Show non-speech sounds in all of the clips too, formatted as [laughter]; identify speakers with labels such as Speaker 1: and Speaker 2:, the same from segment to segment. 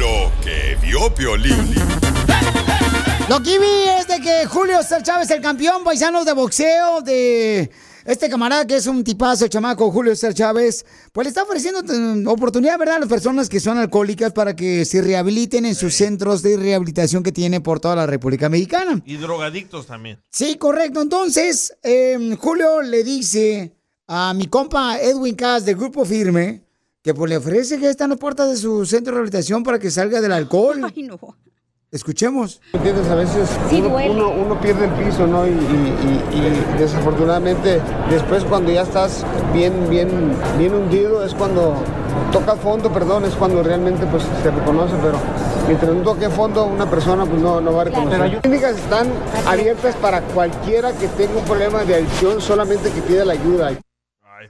Speaker 1: Lo que vio Piolín.
Speaker 2: Lo que vi es de que Julio César Chávez, el campeón paisano de boxeo de este camarada que es un tipazo, el chamaco Julio César Chávez, pues le está ofreciendo oportunidad, ¿verdad?, a las personas que son alcohólicas para que se rehabiliten en sus centros de rehabilitación que tiene por toda la República Mexicana.
Speaker 3: Y drogadictos también.
Speaker 2: Sí, correcto. Entonces, eh, Julio le dice a mi compa Edwin Cass del Grupo Firme que pues le ofrece que está en las puertas de su centro de rehabilitación para que salga del alcohol. [laughs]
Speaker 4: Ay, no.
Speaker 2: Escuchemos.
Speaker 5: ¿Entiendes? A veces
Speaker 4: Sí,
Speaker 5: uno, uno- uno pierde el piso, ¿no? Y, y- y- y desafortunadamente después cuando ya estás bien, bien, bien hundido es cuando toca fondo, perdón, es cuando realmente pues se reconoce, pero mientras no toque fondo una persona pues no, no va a reconocer. Las clínicas están abiertas para cualquiera que tenga un problema de adicción, solamente que pida la ayuda.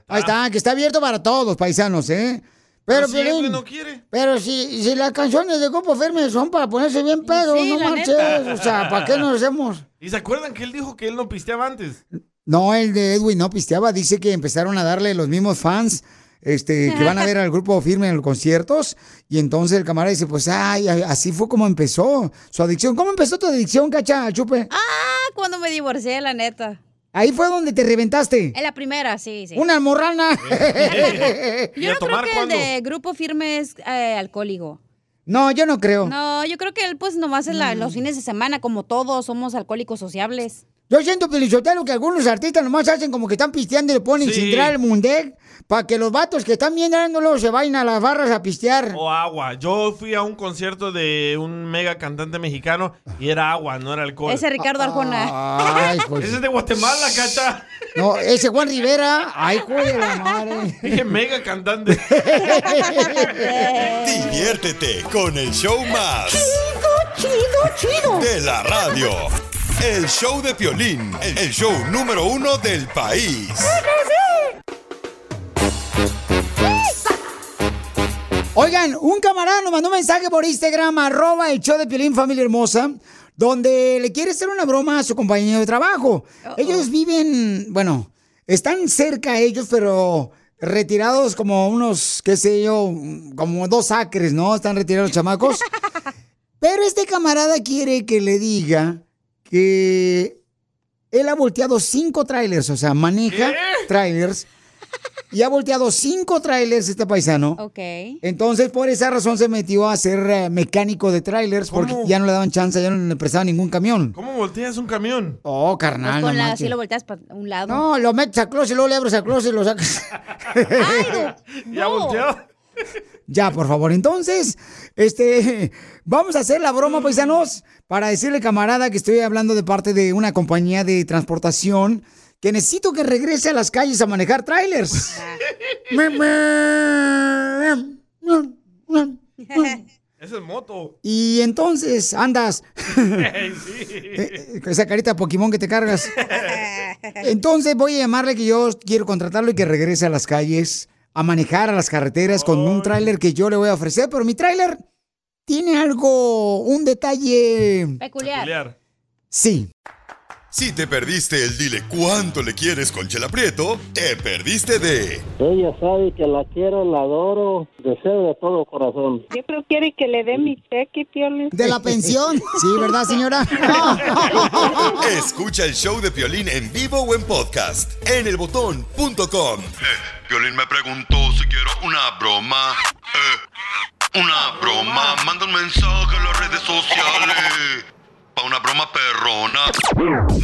Speaker 2: Ahí está, que está abierto para todos, paisanos, ¿eh? Pero,
Speaker 3: Pero si
Speaker 2: Piolín,
Speaker 3: Edwin no quiere.
Speaker 2: pero si, si las canciones de Grupo Firme son para ponerse bien pedo,
Speaker 4: Sí,
Speaker 2: no marches.
Speaker 4: neta.
Speaker 2: O sea, ¿para qué nos hacemos?
Speaker 3: ¿Y se acuerdan que él dijo que él no pisteaba antes?
Speaker 2: No, el de Edwin no pisteaba. Dice que empezaron a darle los mismos fans este, que van a ver al grupo firme en los conciertos. Y entonces el camarada dice, pues, ay, ay, así fue como empezó su adicción. ¿Cómo empezó tu adicción, cacha, chupe?
Speaker 4: Ah, cuando me divorcié, la neta.
Speaker 2: Ahí fue donde te reventaste.
Speaker 4: En la primera, sí, sí.
Speaker 2: Una almorrana.
Speaker 3: ¿Y [laughs]
Speaker 4: Yo no creo [laughs] que
Speaker 3: cuándo?
Speaker 4: el de grupo firme es eh, alcohólico.
Speaker 2: no, yo no creo.
Speaker 4: No, yo creo que él pues nomás es la- los fines de semana, como todos somos alcohólicos sociables.
Speaker 2: Yo siento, Pelizotelo, que algunos artistas nomás hacen como que están pisteando y le ponen
Speaker 3: Sí.
Speaker 2: el mundec para que los vatos que están bien dándolo se vayan a las barras a pistear.
Speaker 3: O agua. Yo fui a un concierto de un mega cantante mexicano y era agua, no era alcohol.
Speaker 4: Ese Ricardo Arjona.
Speaker 2: Ay, pues.
Speaker 3: Ese es de Guatemala, cacha.
Speaker 2: No, ese Juan Rivera. Ay, joder, la madre.
Speaker 3: Dije mega cantante. [laughs]
Speaker 1: Diviértete con el show más.
Speaker 2: Chido, chido.
Speaker 1: De la radio. El show de Piolín. El show número uno del país.
Speaker 2: Oigan, un camarada nos mandó un mensaje por Instagram, arroba el show de Piolín Familia Hermosa, donde le quiere hacer una broma a su compañero de trabajo. Ellos viven, bueno, están cerca ellos, pero retirados como unos, qué sé yo, como dos acres, ¿no? Están retirados los chamacos. [laughs] Pero este camarada quiere que le diga que él ha volteado cinco trailers, o sea, maneja trailers. Y ha volteado cinco trailers este paisano.
Speaker 4: Ok.
Speaker 2: Entonces, por esa razón se metió a ser eh, mecánico de trailers porque ya no le daban chance, ya no le prestaban ningún camión.
Speaker 3: ¿Cómo volteas un camión?
Speaker 2: Oh,
Speaker 4: Pues
Speaker 2: carnal.
Speaker 4: con
Speaker 2: no
Speaker 4: la, si lo volteas para un lado.
Speaker 2: No, lo metes al closet, luego le abres al closet y lo sacas.
Speaker 4: Ay, no. [laughs]
Speaker 3: ¿Ya volteó?
Speaker 2: ya, por favor. Entonces, este, vamos a hacer la broma, paisanos, para decirle, camarada, que estoy hablando de parte de una compañía de transportación que necesito que regrese a las calles a manejar trailers. [laughs]
Speaker 3: Esa es moto.
Speaker 2: y entonces andas [laughs]
Speaker 3: sí.
Speaker 2: Eh, esa carita Pokémon que te cargas. Entonces voy a llamarle que yo quiero contratarlo y que regrese a las calles a manejar a las carreteras con un tráiler que yo le voy a ofrecer, pero mi tráiler tiene algo, un detalle,
Speaker 4: Peculiar.
Speaker 3: Peculiar.
Speaker 2: sí.
Speaker 1: Si te perdiste el dile cuánto le quieres con Chela Prieto, te perdiste de
Speaker 6: Ella sabe que la quiero, la adoro, deseo de todo corazón.
Speaker 7: Yo creo que quiere que le dé mi cheque, Piolín.
Speaker 2: ¿De la pensión? [laughs] Sí, ¿verdad, señora? [laughs]
Speaker 1: Escucha el show de Piolín en vivo o en podcast en elbotón.com. Piolín me preguntó si quiero una broma. Eh, una broma. Manda un mensaje a las redes sociales. Pa' una broma perrona.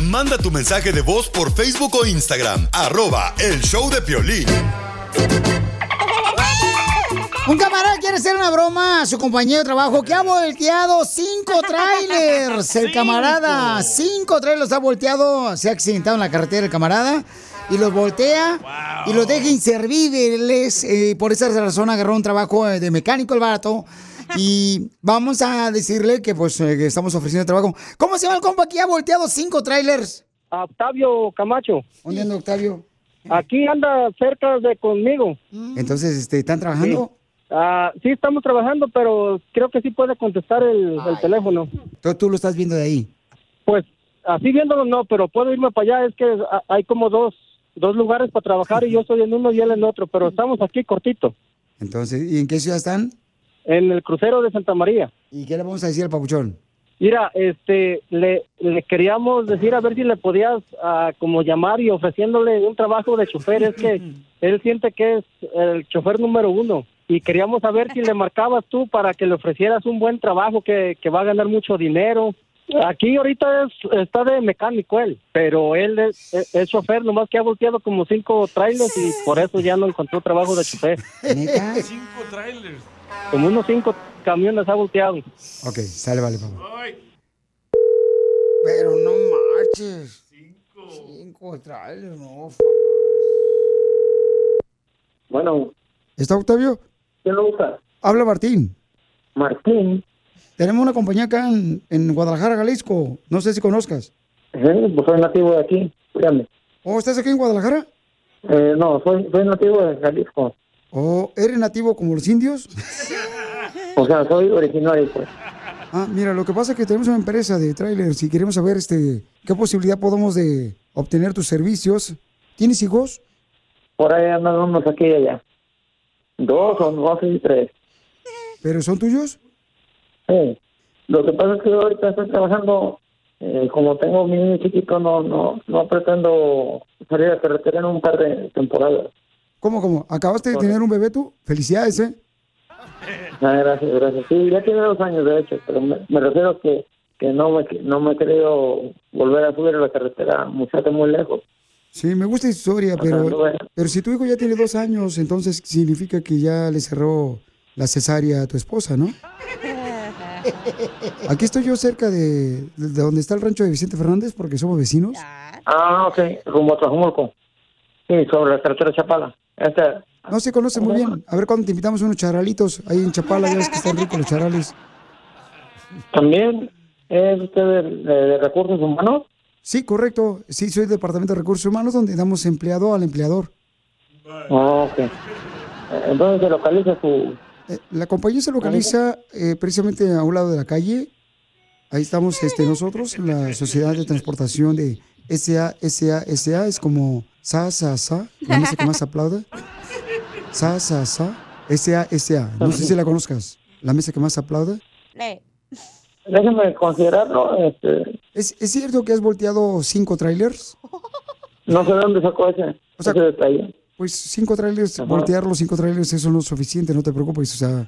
Speaker 1: Manda tu mensaje de voz por Facebook o Instagram. Arroba el show de Piolín.
Speaker 2: Un camarada quiere hacer una broma a su compañero de trabajo que ha volteado cinco [laughs] trailers. El camarada, cinco trailers ha volteado, se ha accidentado en la carretera el camarada y los voltea y los deja inservibles. Eh, por esa razón agarró un trabajo eh, de mecánico el barato. Y vamos a decirle que pues eh, que estamos ofreciendo trabajo. ¿Cómo se llama el compa que ha volteado cinco trailers?
Speaker 6: Octavio Camacho.
Speaker 2: ¿Dónde anda Octavio?
Speaker 6: Aquí anda cerca de conmigo.
Speaker 2: Entonces, este, ¿están trabajando?
Speaker 6: Ah, sí, estamos trabajando, pero creo que sí puede contestar el, el teléfono.
Speaker 2: Tú, tú lo estás viendo de ahí.
Speaker 6: Pues así viéndolo no, pero puedo irme para allá. Es que hay como dos, dos lugares para trabajar y yo estoy en uno y él en otro, pero estamos aquí cortito,
Speaker 2: Entonces, ¿y en qué ciudad están?
Speaker 6: en el crucero de Santa María.
Speaker 2: ¿Y qué le vamos a decir al papuchón?
Speaker 6: Mira, este, le, le queríamos decir a ver si le podías ah, como llamar y ofreciéndole un trabajo de chofer. Es que [laughs] él siente que es el chofer número uno. Y queríamos saber si le marcabas tú para que le ofrecieras un buen trabajo que, que va a ganar mucho dinero. Aquí ahorita es, está de mecánico él, pero él es, es- es chofer, nomás que ha volteado como cinco trailers y por eso ya no encontró trabajo de chofer.
Speaker 3: Cinco trailers.
Speaker 6: Como unos cinco camiones ha volteado.
Speaker 2: Ok, sale, vale, papá. Pero no marches. Cinco. Cinco trailers, no. fa-
Speaker 6: Bueno,
Speaker 2: ¿Está Octavio?
Speaker 6: ¿quién lo usa?
Speaker 2: Habla Martín.
Speaker 6: Martín.
Speaker 2: Tenemos una compañía acá en, en Guadalajara, Jalisco. No sé si conozcas.
Speaker 6: pues soy nativo de aquí, dígame.
Speaker 2: ¿Oh, estás aquí en Guadalajara?
Speaker 6: Eh, no, soy, soy nativo de Jalisco.
Speaker 2: ¿O eres nativo como los indios?
Speaker 6: O sea, soy originario, pues.
Speaker 2: Ah, mira, lo que pasa es que tenemos una empresa de trailers y queremos saber este, qué posibilidad podemos de obtener tus servicios. ¿Tienes hijos?
Speaker 6: Por ahí andan unos aquí y allá. Dos o dos y tres.
Speaker 2: ¿Pero son tuyos?
Speaker 6: Sí. Lo que pasa es que ahorita estoy trabajando, eh, como tengo mi niño chiquito, no, no, no pretendo salir a carretera en un par de temporadas.
Speaker 2: ¿Cómo, cómo? ¿Acabaste de tener un bebé tú? Felicidades, ¿eh?
Speaker 6: Ah, gracias, gracias. Sí, ya tiene dos años de hecho, pero me, me refiero a que, que no me no me he querido volver a subir a la carretera mucho muy lejos.
Speaker 2: Sí, me gusta tu historia, pero,
Speaker 6: bueno.
Speaker 2: pero si tu hijo ya tiene dos años, entonces significa que ya le cerró la cesárea a tu esposa, ¿no? [laughs] Aquí estoy yo cerca de, de donde está el rancho de Vicente Fernández, porque somos vecinos.
Speaker 6: Ah, ok, rumbo a Tlajumulco. Sí, sobre la carretera Chapala. Este,
Speaker 2: No se conoce muy bien. A ver cuándo te invitamos unos charalitos ahí en Chapala, ya ves que están ricos los charales.
Speaker 6: ¿También es usted de, de- de recursos humanos?
Speaker 2: Sí, correcto. Sí, soy del Departamento de Recursos Humanos, donde damos empleado al empleador.
Speaker 6: Ah, ok. Eh, Entonces se localiza su...
Speaker 2: Eh, La compañía se localiza eh, precisamente a un lado de la calle. Ahí estamos este, nosotros, la Sociedad de Transportación de SA, SA, SA, es como SA, SA, SA, la mesa que más aplaude. SA, SA, SA, SA, SA. No sé si la conozcas. La mesa que más aplaude.
Speaker 4: Le-
Speaker 6: Déjeme considerarlo. Este,
Speaker 2: ¿Es, ¿Es cierto que has volteado cinco trailers?
Speaker 6: no sé de dónde sacó ese,
Speaker 2: O sea,
Speaker 6: ese detalle.
Speaker 2: Pues cinco trailers, voltear los cinco trailers, eso no es suficiente, no te preocupes. O sea,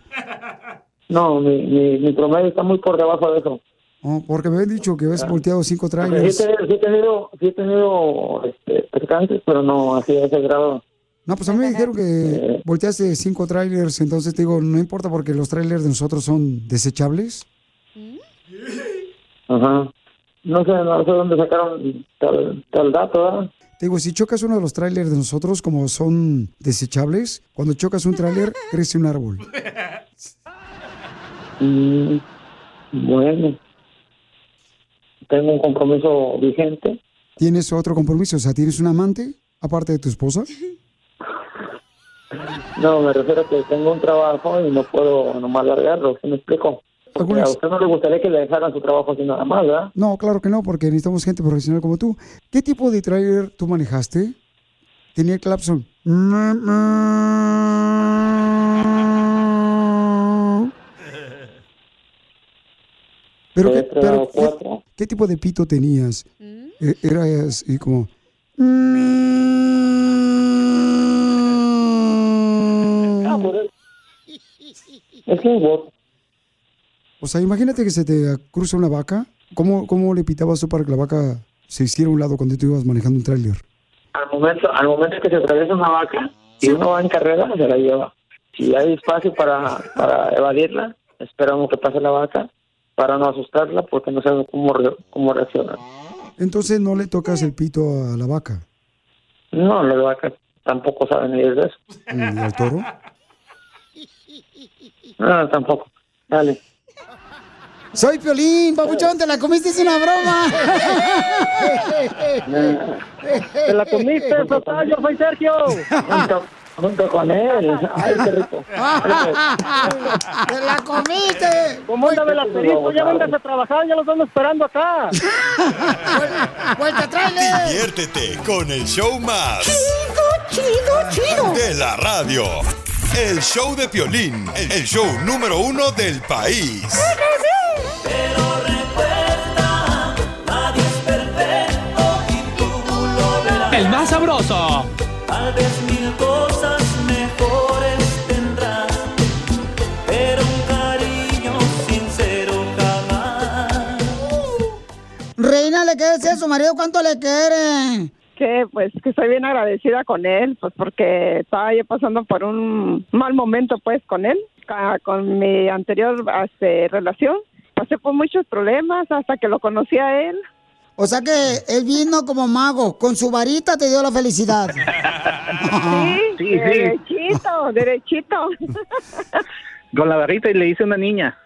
Speaker 6: No, mi, mi, mi promedio está muy por debajo de eso.
Speaker 2: oh, porque me habían dicho que has volteado cinco
Speaker 6: Sí,
Speaker 2: trailers.
Speaker 6: he- sí he tenido, sí he tenido este, percances, pero no así a ese grado.
Speaker 2: No, pues a mí me dijeron que volteaste cinco trailers, entonces te digo, no importa porque los trailers de nosotros son desechables.
Speaker 6: Ajá. No sé, no sé dónde sacaron tal, tal dato, ¿verdad?
Speaker 2: Te digo, si chocas uno de los trailers de nosotros, como son desechables, cuando chocas un trailer, [laughs] crece un árbol.
Speaker 6: Mm, bueno. Tengo un compromiso vigente.
Speaker 2: ¿Tienes otro compromiso? O sea, ¿tienes un amante aparte de tu esposa?
Speaker 6: No, me refiero a que tengo un trabajo y no puedo nomás largarlo, ¿sí me explico?
Speaker 8: Porque
Speaker 2: algunas-
Speaker 8: a usted no le gustaría que le dejaran su trabajo así nada más, ¿verdad?
Speaker 2: No, claro que no, porque necesitamos gente profesional como tú. ¿Qué tipo de trailer tú manejaste? Tenía el clapson. Pero, ¿qué, pero ¿qué-. ¿qué tipo de pito tenías? Eh, Era así como...
Speaker 8: Ah, es, es un bot.
Speaker 2: O sea, imagínate que se te cruza una vaca. ¿Cómo, ¿Cómo le pitabas tú para que la vaca se hiciera a un lado cuando tú ibas manejando un tráiler?
Speaker 8: Al momento, al momento que se atraviesa una vaca y uno va en carrera, se la lleva. Si hay espacio para, para evadirla, esperamos que pase la vaca para no asustarla porque no sabemos cómo, re- cómo reaccionar.
Speaker 2: Entonces no le tocas el pito a la vaca.
Speaker 8: No, las vacas tampoco saben ellos de eso.
Speaker 2: ¿Y al toro?
Speaker 8: No, tampoco. Dale.
Speaker 2: Soy Piolín, papuchón, te la comiste sin una broma. [laughs]
Speaker 6: Te la comiste, [laughs] total, yo soy Sergio.
Speaker 8: Junto, junto con él. Ay, qué rico. [laughs]
Speaker 2: ¡Te la comiste!
Speaker 6: ¿Cómo anda el asterisco? Ya vengas a trabajar, ya los estamos esperando acá.
Speaker 2: ¡Vuelta, tráiler!
Speaker 1: Diviértete con el show más.
Speaker 2: Chido, chido,
Speaker 1: De la radio. El show de Piolín. El show número uno del país.
Speaker 9: El más sabroso.
Speaker 10: Tal vez mil cosas mejores tendrás, pero un cariño sincero jamás.
Speaker 2: Reina, ¿le quieres decir a su marido cuánto le quiere?
Speaker 7: Que pues que estoy bien agradecida con él, pues porque estaba yo pasando por un mal momento pues con él, ca- con mi anterior este, relación. Pasé por muchos problemas hasta que lo conocí a él.
Speaker 2: O sea que él vino como mago, con su varita te dio la felicidad.
Speaker 7: Sí, derechito, derechito. [laughs]
Speaker 11: Con la barrita y le hice una niña.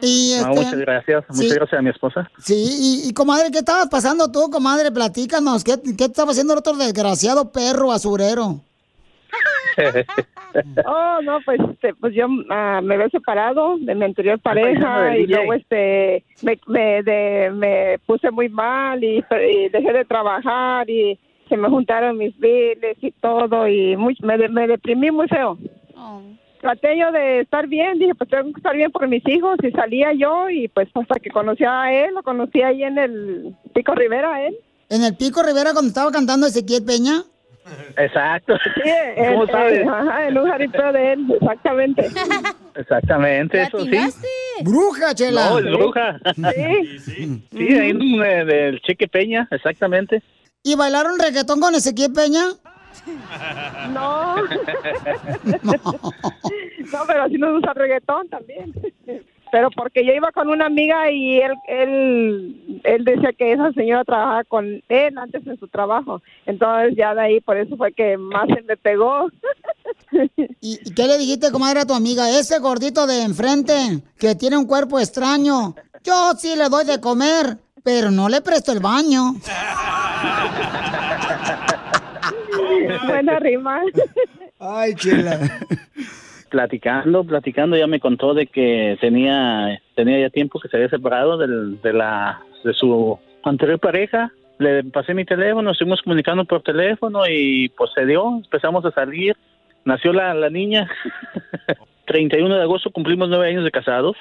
Speaker 2: Y
Speaker 11: No,
Speaker 2: este,
Speaker 11: muchas gracias.
Speaker 2: sí.
Speaker 11: Muchas gracias a mi esposa.
Speaker 2: Sí, y, y, comadre, ¿qué estabas pasando tú, comadre? Platícanos, ¿qué, qué estaba haciendo el otro desgraciado perro basurero? [laughs]
Speaker 7: Oh, no, pues, este, pues yo ah, me había separado de mi anterior
Speaker 11: paisano
Speaker 7: pareja
Speaker 11: del
Speaker 7: y luego este me, me, de- me puse muy mal y, y dejé de trabajar y se me juntaron mis biles y todo y muy, me, me deprimí muy feo. Traté yo de estar bien, dije, pues tengo que estar bien por mis hijos y salía yo y pues hasta que conocí a él, lo conocí ahí en el Pico Rivera, él.
Speaker 2: ¿En el Pico Rivera cuando estaba cantando Ezequiel Peña?
Speaker 11: Exacto.
Speaker 7: Sí, [laughs]
Speaker 11: ¿Cómo
Speaker 7: en-
Speaker 11: sabes?
Speaker 7: ajá, en un jaripeo de él, exactamente. [laughs]
Speaker 11: Exactamente, eso sí.
Speaker 2: ¡Bruja, chela!
Speaker 11: No, es bruja.
Speaker 7: Sí. [laughs]
Speaker 11: Sí, ahí en, eh, del Cheque Peña, exactamente.
Speaker 2: ¿Y bailaron reggaetón con Ezequiel Peña?
Speaker 7: No. No, pero sí nos gusta el reggaetón también. Pero porque yo iba con una amiga y él, él, él decía que esa señora trabajaba con él antes en su trabajo. Entonces ya de ahí por eso fue que más se me pegó. [laughs]
Speaker 2: ¿Y y qué le dijiste, comadre, a tu amiga? Ese gordito de enfrente, que tiene un cuerpo extraño. Yo sí le doy de comer, pero no le presto el baño. [laughs]
Speaker 7: Buena rima.
Speaker 2: Ay, chela. [laughs]
Speaker 11: Platicando, platicando, ya me contó de que tenía tenía ya tiempo que se había separado del, de la de su anterior pareja. Le pasé mi teléfono, estuvimos comunicando por teléfono y pues se dio, empezamos a salir. Nació la, la niña. [laughs] 31 de agosto cumplimos nueve años de casados.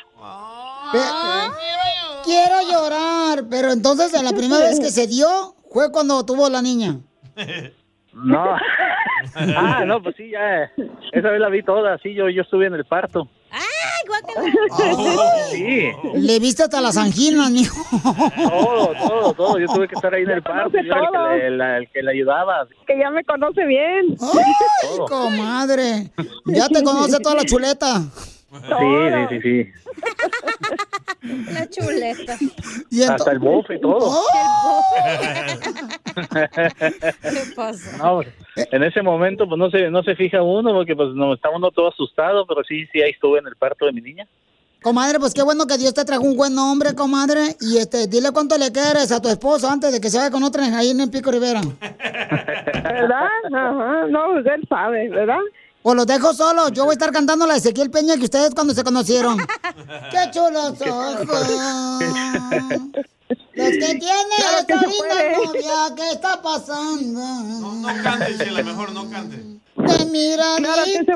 Speaker 2: Quiero llorar, pero entonces la primera vez que se dio fue cuando tuvo la niña.
Speaker 11: No. [laughs] ah, no, pues sí, ya. Esa vez la vi toda, sí, yo, yo estuve en el parto. [laughs] Sí.
Speaker 2: Le viste hasta las anginas, mijo.
Speaker 11: Todo, todo, todo. Yo tuve que estar ahí en el parto. Yo era el que, le, la- el que le ayudaba.
Speaker 7: Que ya me conoce bien.
Speaker 2: Ay, comadre. Ya te conoce toda la chuleta.
Speaker 11: Sí, sí, sí, sí.
Speaker 4: La chuleta.
Speaker 2: Y
Speaker 11: Hasta el bofe y todo. [laughs] [laughs]
Speaker 4: ¿Qué pasa?
Speaker 11: No, pues, en ese momento, pues no se, no se fija uno porque pues no estaba uno todo asustado, pero sí, sí, ahí estuve en el parto de mi niña.
Speaker 2: Comadre, pues qué bueno que Dios te trajo un buen hombre, comadre. Y este, dile cuánto le quieres a tu esposo antes de que se vaya con otra ahí en el Pico Rivera.
Speaker 7: ¿Verdad? Ajá. No, pues él sabe, ¿verdad?
Speaker 2: O los dejo solos. Yo voy a estar cantando la de Ezequiel Peña que ustedes cuando se conocieron. [laughs] ¡Qué chulos ojos! [laughs] Los que tienen
Speaker 10: Claro que se
Speaker 2: linda
Speaker 10: puede.
Speaker 2: novia, ¿qué está pasando?
Speaker 3: No cante, Chela, mejor no cante.
Speaker 2: De miradita.
Speaker 7: Claro que se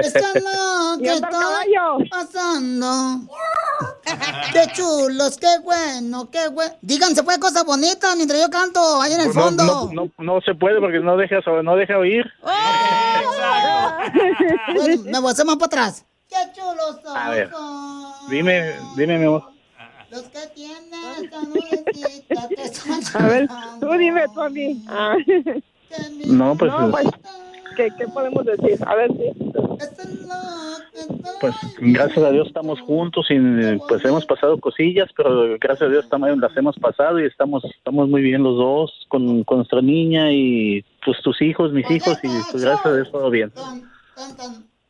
Speaker 2: Eso es lo
Speaker 7: Y
Speaker 2: que
Speaker 7: anda a
Speaker 2: está pasando. Qué chulos, qué bueno, qué bueno. Díganse pues cosas bonitas mientras yo canto ahí en el
Speaker 11: No,
Speaker 2: fondo.
Speaker 11: no, no, no se puede porque no deja, no deja oír.
Speaker 2: Bueno, me voy a hacer más para atrás. Qué chulos ojos.
Speaker 11: A ver, dime, dime, mi amor.
Speaker 2: Los que tienen están [laughs]
Speaker 7: A ver, tú dime tú a mí. Ah.
Speaker 11: No, pues,
Speaker 7: No, pues, ¿qué, ¿qué podemos decir? A ver si...
Speaker 11: pues gracias a Dios estamos juntos y pues hemos pasado cosillas, pero gracias a Dios también las hemos pasado y estamos estamos muy bien los dos con, con nuestra niña y pues tus hijos, mis hijos y pues gracias a Dios todo bien.
Speaker 7: Sí.
Speaker 2: Tan, tan,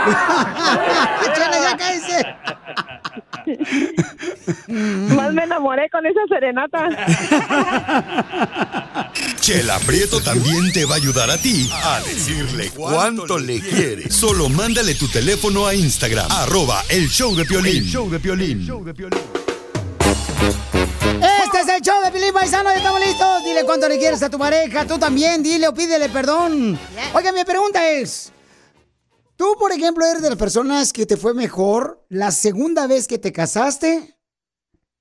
Speaker 10: [laughs]
Speaker 2: Chela, ya cállese. [laughs]
Speaker 7: Más me enamoré con esa serenata. [laughs]
Speaker 1: Chela Prieto también te va a ayudar a ti a decirle cuánto le quiere. Solo mándale tu teléfono a Instagram, arroba el show de Piolín. show de Piolín.
Speaker 2: Este es el show de Pilín Paisano, ya estamos listos. Dile cuánto le quieres a tu pareja, tú también, dile o pídele perdón. Oiga, mi pregunta es, ¿tú, por ejemplo, eres de las personas que te fue mejor la segunda vez que te casaste?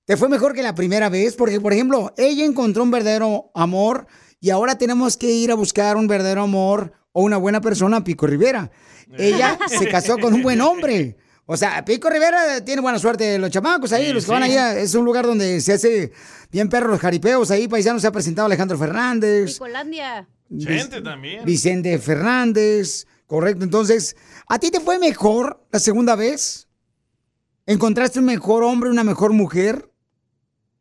Speaker 2: ¿Te fue mejor que la primera vez? Porque, por ejemplo, ella encontró un verdadero amor y ahora tenemos que ir a buscar un verdadero amor o una buena persona, Pico Rivera. Ella [laughs] se casó con un buen hombre. O sea, Pico Rivera tiene buena suerte. Los chamacos ahí,
Speaker 3: Sí,
Speaker 2: los que van
Speaker 3: sí.
Speaker 2: allá, es un lugar donde se hace bien perros los jaripeos. Ahí, paisanos, se ha presentado Alejandro Fernández,
Speaker 4: Picolandia.
Speaker 3: Gente también.
Speaker 2: Vicente Fernández. Correcto. Entonces, ¿a ti te fue mejor la segunda vez? ¿Encontraste un mejor hombre, una mejor mujer?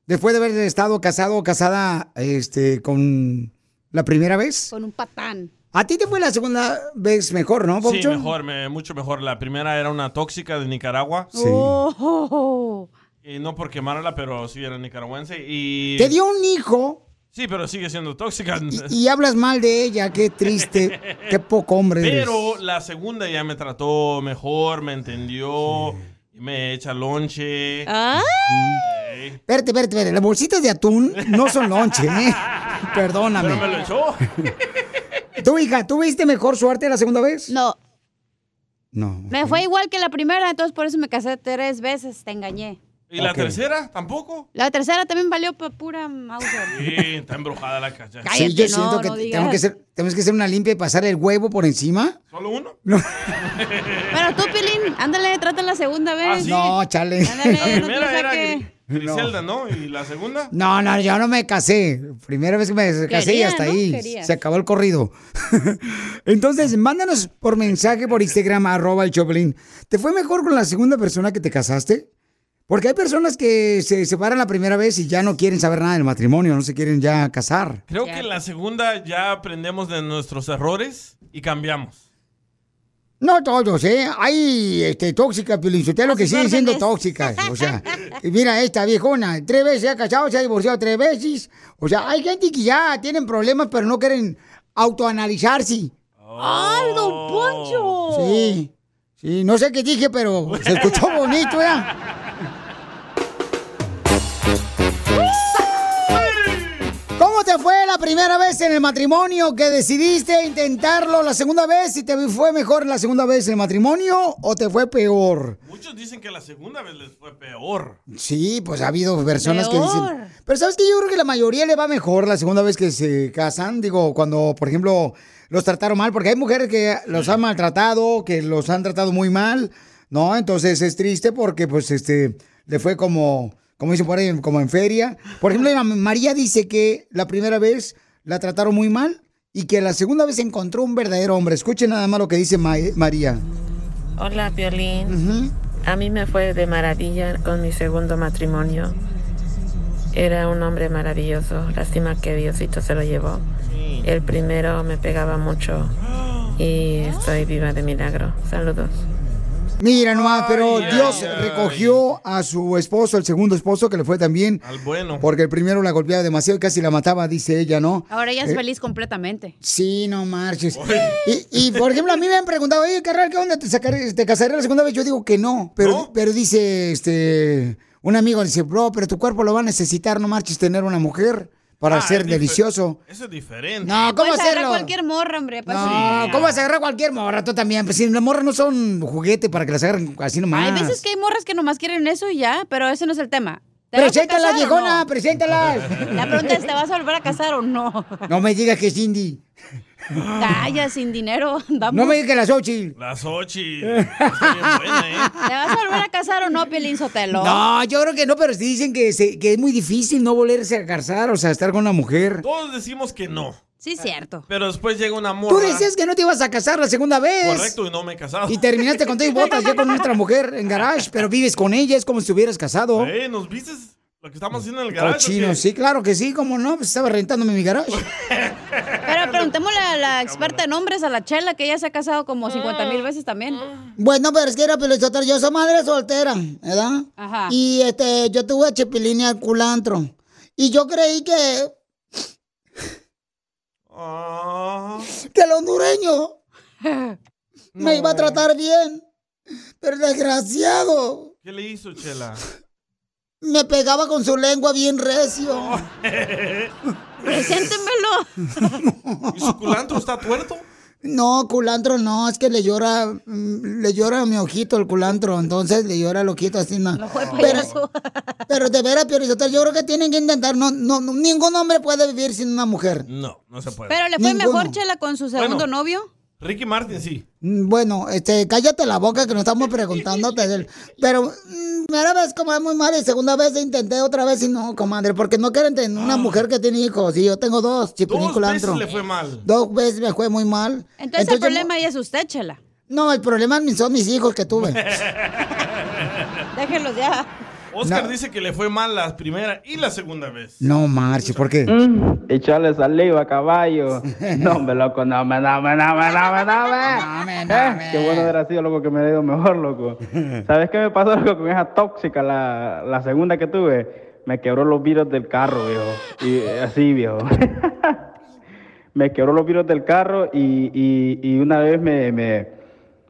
Speaker 2: Después de haber estado casado o casada este, con la primera vez.
Speaker 4: Con un patán.
Speaker 2: ¿A ti te fue la segunda vez mejor, no,
Speaker 3: Sí,
Speaker 2: Papuchón?
Speaker 3: mejor, me- mucho mejor. La primera era una tóxica de Nicaragua.
Speaker 2: Sí.
Speaker 4: Oh.
Speaker 3: Y no por quemarla, pero sí era nicaragüense. Y...
Speaker 2: Te dio un hijo
Speaker 3: Sí, pero sigue siendo tóxica.
Speaker 2: y hablas mal de ella. Qué triste. [laughs] Qué poco hombre eres.
Speaker 3: Pero la segunda ya me trató mejor, me entendió, me echa lonche.
Speaker 4: Ah.
Speaker 3: Ey.
Speaker 2: Espérate, espérate, espérate. Las bolsitas de atún no son lonche, ¿eh? [laughs] Perdóname.
Speaker 3: Pero me lo echó. [laughs]
Speaker 2: ¿Tu hija, tuviste mejor suerte la segunda vez?
Speaker 4: No,
Speaker 2: No.
Speaker 4: me fue igual que la primera, entonces por eso me casé tres veces, te engañé.
Speaker 3: ¿Y la tercera? ¿Tampoco?
Speaker 4: La tercera también valió pa' pura Mauser.
Speaker 3: Sí, está embrujada la cacha.
Speaker 2: Sí, yo
Speaker 4: Cállate,
Speaker 2: siento
Speaker 4: no,
Speaker 2: que
Speaker 4: no
Speaker 2: tengo que hacer, tenemos que hacer una limpia y pasar el huevo por encima.
Speaker 3: ¿Solo uno?
Speaker 2: No, [laughs]
Speaker 4: Pero tú, Pilín, ándale, trata la segunda vez.
Speaker 3: Ah, sí.
Speaker 2: no chale.
Speaker 4: Ándale,
Speaker 3: La
Speaker 4: no te
Speaker 3: primera
Speaker 4: la
Speaker 3: era Griselda, ¿no? ¿Y la segunda?
Speaker 2: No, no, yo no me casé. Primera vez que me casé y hasta
Speaker 4: ¿no?
Speaker 2: ahí.
Speaker 4: Querías.
Speaker 2: Se acabó el corrido. [laughs] Entonces, mándanos por mensaje por Instagram, arroba el Choplin. ¿Te fue mejor con la segunda persona que te casaste? Porque hay personas que se separan la primera vez y ya no quieren saber nada del matrimonio, no se quieren ya casar.
Speaker 3: Creo que en la segunda ya aprendemos de nuestros errores y cambiamos.
Speaker 2: No todos, ¿eh? Hay este, tóxicas, lo que siguen siendo tóxicas. O sea, [laughs] mira esta viejona, tres veces se ha casado, se ha divorciado tres veces. O sea, hay gente que ya tienen problemas, pero no quieren autoanalizarse.
Speaker 4: ¡Ay, don Poncho!
Speaker 2: Sí, sí, no sé qué dije, pero se escuchó bonito, ¿eh? ¿Cómo te fue la primera vez en el matrimonio que decidiste intentarlo la segunda vez? ¿Si te fue mejor la segunda vez en el matrimonio o te fue peor?
Speaker 3: Muchos dicen que la segunda vez les fue peor.
Speaker 2: Sí, pues ha habido personas que dicen. Pero sabes que yo creo que la mayoría le va mejor la segunda vez que se casan. Digo, cuando, por ejemplo, los trataron mal, porque hay mujeres que los han maltratado, que los han tratado muy mal, ¿no? Entonces es triste porque, pues, este, le fue como, como dicen por ahí, como en feria. Por ejemplo, María dice que la primera vez la trataron muy mal y que la segunda vez encontró un verdadero hombre. Escuchen nada más lo que dice Ma- María.
Speaker 12: Hola, Violín. A mí me fue de maravilla con mi segundo matrimonio. Era un hombre maravilloso. Lástima que Diosito se lo llevó. El primero me pegaba mucho y estoy viva de milagro. Saludos.
Speaker 2: Mira nomás, pero
Speaker 3: Ay,
Speaker 2: Dios
Speaker 3: ay, ay.
Speaker 2: recogió a su esposo, el segundo esposo, que le fue también.
Speaker 3: Al bueno.
Speaker 2: Porque el primero la golpeaba demasiado y casi la mataba, dice ella, ¿no?
Speaker 4: Ahora ella es
Speaker 2: Eh,
Speaker 4: feliz completamente.
Speaker 2: Sí, no marches. Y, y, por ejemplo, a mí me han preguntado, oye, carnal, ¿qué onda? ¿Te, sacaré- te casaré la segunda vez? Yo digo que no. Pero, pero dice, este, un amigo dice, bro, pero tu cuerpo lo va a necesitar, no marches, tener una mujer para
Speaker 3: Ah,
Speaker 2: ser delicioso.
Speaker 3: Eso es diferente.
Speaker 2: No, ¿cómo
Speaker 4: Puedes agarrar
Speaker 2: hacerlo?
Speaker 4: cualquier morra, hombre. pues,
Speaker 2: No,
Speaker 4: sí.
Speaker 2: ¿cómo vas a agarrar cualquier morra? Tú también. Pues si las morras no son juguete para que las agarren así nomás.
Speaker 4: Hay veces que hay morras que nomás quieren eso y ya, pero ese no es el tema. ¿Te vas a
Speaker 2: Preséntala, viejona,
Speaker 4: no?
Speaker 2: preséntala.
Speaker 4: La pregunta es, ¿te vas a volver a casar o no?
Speaker 2: No me digas que es Cindy. [laughs]
Speaker 4: Calla, sin dinero. [laughs] Vamos.
Speaker 2: No me digas que la Xochitl.
Speaker 3: La Sochi. [laughs] ¿eh?
Speaker 4: ¿Te vas a volver a casar o no, Pielín Sotelo?
Speaker 2: No, yo creo que no, pero sí dicen que, se- que es muy difícil no volverse a casar, o sea, estar con una mujer.
Speaker 3: Todos decimos que no.
Speaker 4: Sí, cierto.
Speaker 3: Pero después llega una morra.
Speaker 2: Tú decías que no te ibas a casar la segunda vez.
Speaker 3: Correcto, y no me he casado.
Speaker 2: Y terminaste con tus botas ya con otra mujer en garage, pero vives con ella, es como si estuvieras casado.
Speaker 3: Eh, ¿Nos viste lo que estamos haciendo en el garage? o
Speaker 2: Cochino, sí, claro que sí, cómo no, pues estaba rentándome mi garage. [laughs]
Speaker 4: Pero preguntémosle a la experta en hombres, a la Chela, que ella se ha casado como 50 mil veces también.
Speaker 2: Bueno, pero es que era Pelizotero, yo soy madre soltera, ¿verdad?
Speaker 4: Ajá.
Speaker 2: Y este, yo tuve a Chipilín y al culantro. Y yo creí que. Que el hondureño [laughs] me iba a tratar bien. Pero desgraciado,
Speaker 3: ¿Qué le hizo, Chela?
Speaker 2: Me pegaba con su lengua bien recio. [laughs]
Speaker 4: Preséntemelo. [laughs]
Speaker 3: ¿Y su culantro está tuerto?
Speaker 2: No, culantro no, es que le llora, mm, le llora a mi ojito el culantro, entonces le llora el ojito así, no. pero, [laughs] pero de veras, Piorizotel, yo creo que tienen que intentar, no, no, no, ningún hombre puede vivir sin una mujer.
Speaker 3: No, no se puede.
Speaker 4: Pero le fue
Speaker 2: Ninguno.
Speaker 4: mejor, Chela, con su segundo
Speaker 3: Bueno.
Speaker 4: novio.
Speaker 3: Ricky Martin, sí.
Speaker 2: Mm, Bueno, este, cállate la boca que no estamos preguntándote del- Pero, mm, primera vez como es muy mal y segunda vez intenté otra vez y no, comadre, porque no quieren tener una mujer que tiene hijos y yo tengo dos,
Speaker 3: Ah. Dos
Speaker 2: culantro.
Speaker 3: veces le fue mal.
Speaker 2: Dos veces me fue muy mal.
Speaker 4: Entonces, el problema ahí es usted, Chela.
Speaker 2: No, el problema son mis hijos que tuve. [laughs] [laughs]
Speaker 4: Déjenlos ya.
Speaker 3: Oscar
Speaker 2: No.
Speaker 3: dice que le fue mal la primera y la segunda vez.
Speaker 2: No marche, ¿por qué?
Speaker 13: Mm, echarle saliva, caballo. [laughs] No, hombre, loco, no, me, no, me, no, me, no, me, no, me. Eh, Qué bueno hubiera sido, loco, que me haya ido mejor, loco. [laughs] ¿Sabes qué me pasó, loco, con esa tóxica, la, la segunda que tuve? Me quebró los vidrios del carro, viejo. Y eh, así, viejo. [laughs] me quebró los vidrios del carro y, y, y una vez me, me,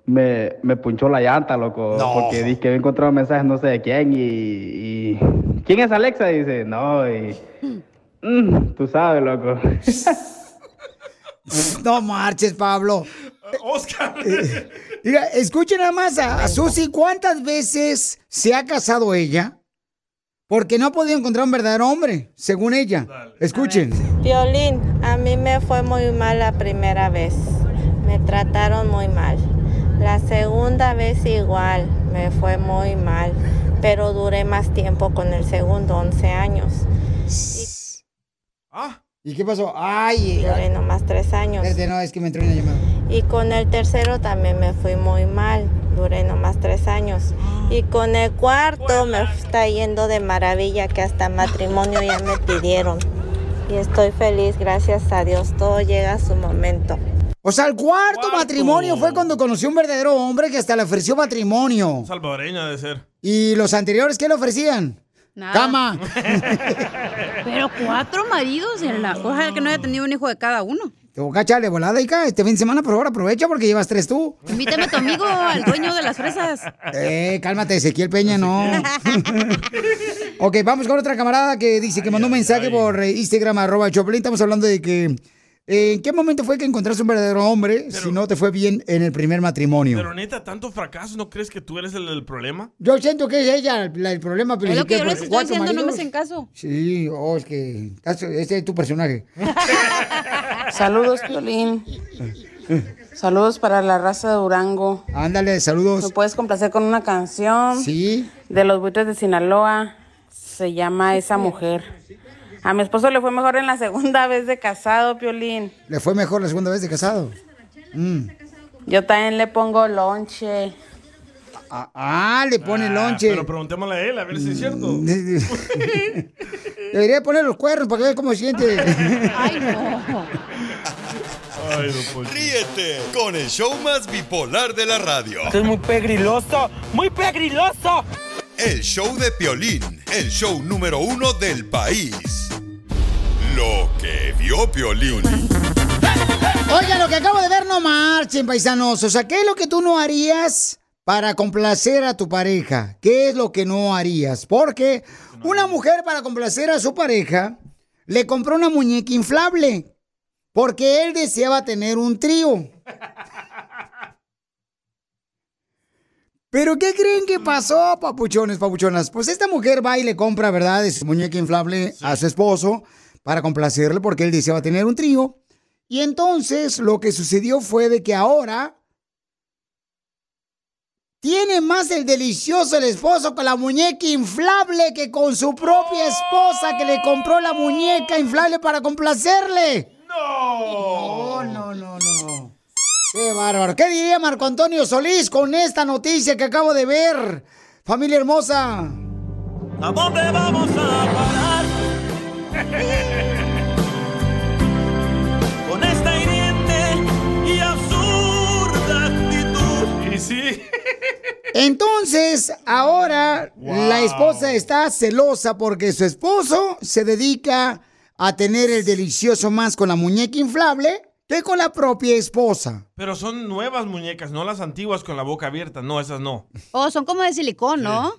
Speaker 13: me, me punchó la llanta, loco.
Speaker 14: No.
Speaker 13: Porque dije que había encontrado mensajes no sé de quién y, y... ¿Quién es Alexa? Dice, no, y... Mm, tú sabes, loco. [laughs]
Speaker 2: No marches, Pablo.
Speaker 3: Oscar.
Speaker 2: Mira, escuchen nada más a, a Susi, ¿cuántas veces se ha casado ella? Porque no ha podido encontrar un verdadero hombre, según ella. Escuchen.
Speaker 15: Violín, a mí me fue muy mal la primera vez. Me trataron muy mal. La segunda vez igual, me fue muy mal. Pero duré más tiempo con el segundo, 11 años.
Speaker 2: ¿Y qué pasó? Ay,
Speaker 15: Duré nomás tres años.
Speaker 2: Espérate, no, es que me entró una llamada.
Speaker 15: Y con el tercero también me fui muy mal. Duré nomás tres años. Y con el cuarto me está yendo de maravilla que hasta matrimonio ya me pidieron. Y estoy feliz, gracias a Dios. Todo llega a su momento.
Speaker 2: O sea, el cuarto, matrimonio fue cuando conoció un verdadero hombre que hasta le ofreció matrimonio.
Speaker 3: Salvadoreña de ser.
Speaker 2: ¿Y los anteriores qué le ofrecían?
Speaker 4: Nada.
Speaker 2: Cama. [laughs]
Speaker 4: Pero cuatro maridos en la. Ojalá que no haya tenido un hijo de cada uno.
Speaker 2: Te voy a echarle volada, hija. Este fin de semana, por favor, aprovecha porque llevas tres tú.
Speaker 4: Invítame a tu amigo, al dueño de las fresas.
Speaker 2: Eh, cálmate, Ezequiel Peña, no. [laughs] ok, vamos con otra camarada que dice que mandó un mensaje por eh, Instagram, arroba Choplin. Estamos hablando de que... ¿En qué momento fue que encontraste un verdadero hombre si no te fue bien en el primer matrimonio?
Speaker 3: Pero neta, tanto fracaso, ¿no crees que tú eres el del problema?
Speaker 2: Yo siento que es ella la- el problema. Pero
Speaker 4: Es lo que yo les
Speaker 2: ¿Por
Speaker 4: estoy diciendo, no me
Speaker 2: maridos?
Speaker 4: hacen caso.
Speaker 2: Sí, oh, es que ese es tu personaje. [laughs]
Speaker 16: Saludos, Piolín. Saludos para la raza de Durango.
Speaker 2: Ándale, saludos.
Speaker 16: ¿Me puedes complacer con una canción?
Speaker 2: Sí.
Speaker 16: De los buitres de Sinaloa. Se llama Esa Mujer. A mi esposo le fue mejor en la segunda [laughs] vez de casado, Piolín.
Speaker 2: Le fue mejor la segunda vez de casado. Mm.
Speaker 16: Yo también le pongo lonche.
Speaker 2: Ah, le pone lonche.
Speaker 3: Pero preguntémosle a él, a ver si es cierto. [laughs]
Speaker 2: Debería poner los cuernos para que vea cómo se siente. [laughs]
Speaker 4: Ay, no.
Speaker 3: Ay, Poncho.
Speaker 1: Ríete con el show más bipolar de la radio.
Speaker 9: Esto es muy pegriloso, muy pegriloso.
Speaker 1: El show de Piolín, el show número uno del país. Lo que vio Piolín.
Speaker 2: Oigan, lo que acabo de ver, no marchen, paisanos. O sea, ¿qué es lo que tú no harías para complacer a tu pareja? ¿Qué es lo que no harías? Porque una mujer para complacer a su pareja le compró una muñeca inflable porque él deseaba tener un trío. ¿Pero qué creen que pasó, papuchones, papuchonas? Pues esta mujer va y le compra, ¿verdad?, de su muñeca inflable a su esposo para complacerle porque él deseaba tener un trío. Y entonces lo que sucedió fue de que ahora tiene más el delicioso el esposo con la muñeca inflable que con su propia esposa que le compró la muñeca inflable para complacerle. No, no, no, no. Qué bárbaro. ¿Qué diría Marco Antonio Solís con esta noticia que acabo de ver? Familia hermosa.
Speaker 10: ¿A dónde vamos a parar? [laughs] Y
Speaker 3: sí.
Speaker 2: Entonces, ahora la esposa está celosa porque su esposo se dedica a tener el delicioso más con la muñeca inflable que con la propia esposa.
Speaker 3: Pero son nuevas muñecas, no las antiguas con la boca abierta. No, esas no.
Speaker 4: Oh, son como de silicón, ¿no?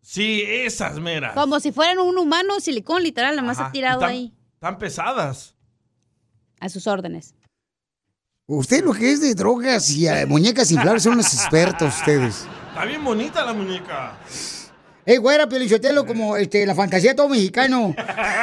Speaker 3: Sí, esas meras.
Speaker 4: Como si fueran un humano silicón, literal, nada más ha tirado
Speaker 3: tan-
Speaker 4: ahí.
Speaker 3: Tan pesadas.
Speaker 4: A sus órdenes.
Speaker 2: Usted lo que es de drogas y eh, muñecas inflables son unos expertos ustedes.
Speaker 3: Está bien bonita la muñeca.
Speaker 2: Ey, güera, Piolichotelo, como este, la fantasía de todo mexicano.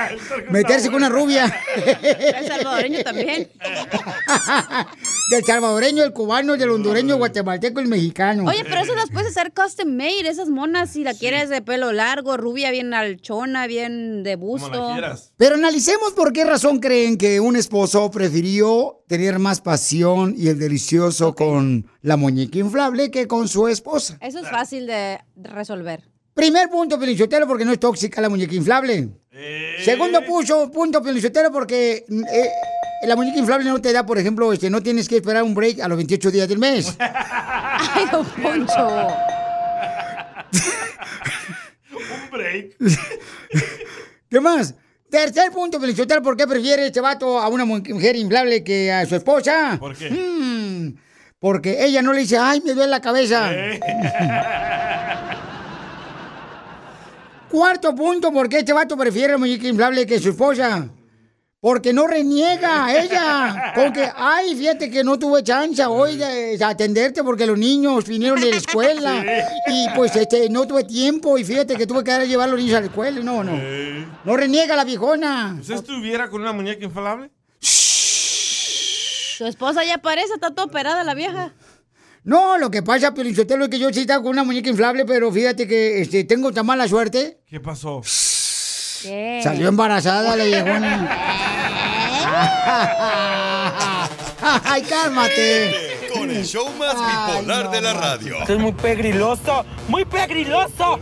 Speaker 2: [laughs] Meterse con una rubia. [laughs]
Speaker 4: El salvadoreño también. [laughs]
Speaker 2: Del salvadoreño, el cubano, del hondureño, guatemalteco, el mexicano.
Speaker 4: Oye, pero eso las puedes hacer custom made, esas monas, si la quieres de pelo largo, rubia, bien alchona, bien de busto.
Speaker 2: Pero analicemos por qué razón creen que un esposo prefirió tener más pasión y el delicioso con la muñeca inflable que con su esposa.
Speaker 4: Eso es fácil de resolver.
Speaker 2: Primer punto, Pelichotelo, porque no es tóxica la muñeca inflable. Segundo puso, punto, Pelichotelo, porque eh, la muñeca inflable no te da, por ejemplo, este, no tienes que esperar un break a los 28 días del mes. [laughs]
Speaker 4: Ay, don Poncho.
Speaker 3: Un break.
Speaker 2: ¿Qué más? Tercer punto, Pelichotelo, ¿por qué prefiere este vato a una mu- mujer inflable que a su esposa?
Speaker 3: ¿Por qué?
Speaker 2: Mm, porque ella no le dice, ay, me duele la cabeza. [laughs] Cuarto punto, ¿por qué este vato prefiere la muñeca inflable que su esposa? Porque no reniega a ella. Con que, ay, fíjate que no tuve chance hoy de, de atenderte porque los niños vinieron de la escuela. [laughs] Y pues este, no tuve tiempo y fíjate que tuve que ir a llevar a los niños a la escuela. No, no. No reniega la viejona.
Speaker 3: ¿Usted estuviera con una muñeca inflable?
Speaker 4: Su esposa ya parece, está toda operada la vieja.
Speaker 2: No, lo que pasa, Piolichotelo, es que yo sí estaba con una muñeca inflable, pero fíjate que este, tengo tan mala suerte.
Speaker 3: ¿Qué pasó?
Speaker 2: Salió embarazada la viejona. [laughs] Ay, cálmate.
Speaker 1: Con el show más bipolar de la radio.
Speaker 9: Esto es muy pegriloso, muy pegriloso.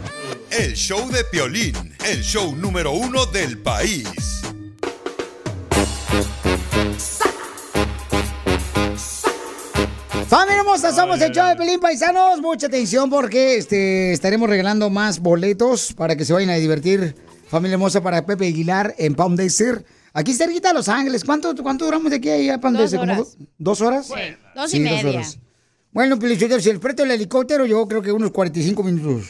Speaker 1: El show de Piolín, el show número uno del país.
Speaker 2: Familia hermosa, somos el show de Pelín Paisanos. Mucha atención porque este, estaremos regalando más boletos para que se vayan a divertir. Familia hermosa para Pepe Aguilar en Palm Desert. Aquí cerquita de Los Ángeles. ¿Cuánto, cuánto duramos de aquí a Palm
Speaker 4: Dos
Speaker 2: Desert? ¿Como
Speaker 4: horas.
Speaker 2: do- ¿Dos horas?
Speaker 4: Sí, dos y
Speaker 2: Sí,
Speaker 4: media.
Speaker 2: Bueno, Pelichotero, si el precio del helicóptero, yo creo que unos 45 minutos.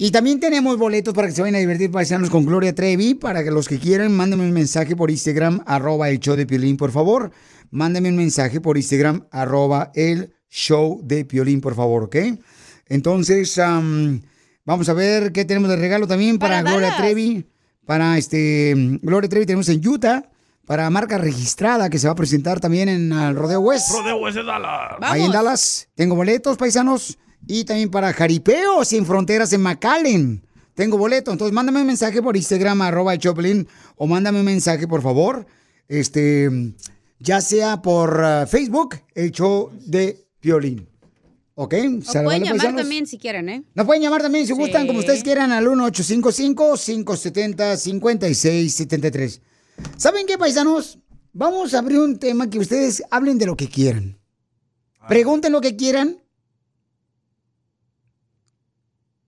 Speaker 2: Y también tenemos boletos para que se vayan a divertir paisanos con Gloria Trevi. Para que los que quieran, mándenme un mensaje por Instagram, arroba el show de Piolín, por favor. Mándenme un mensaje por Instagram, arroba el show de Piolín, por favor, ¿ok? Entonces, am, vamos a ver qué tenemos de regalo también para,
Speaker 4: Para
Speaker 2: Gloria. Trevi. Para este Gloria Trevi tenemos en Utah. Para marca registrada que se va a presentar también en el Rodeo West.
Speaker 3: Rodeo ese Dallas.
Speaker 2: Ahí en Dallas. Tengo boletos, paisanos. Y también para Jaripeo Sin Fronteras en McAllen. Tengo boletos. Entonces, mándame un mensaje por Instagram, arroba el Choplin. O mándame un mensaje, por favor. Este, ya sea por ah, Facebook, el show de Violín. ¿Ok?
Speaker 4: O
Speaker 2: ¿Sale,
Speaker 4: pueden llamar
Speaker 2: paisanos?
Speaker 4: también si quieren, ¿eh?
Speaker 2: Nos pueden llamar también si
Speaker 4: Sí.
Speaker 2: gustan, como ustedes quieran, al 1855-570-5673. ¿Saben qué, paisanos? Vamos a abrir un tema que ustedes hablen de lo que quieran. Pregunten lo que quieran.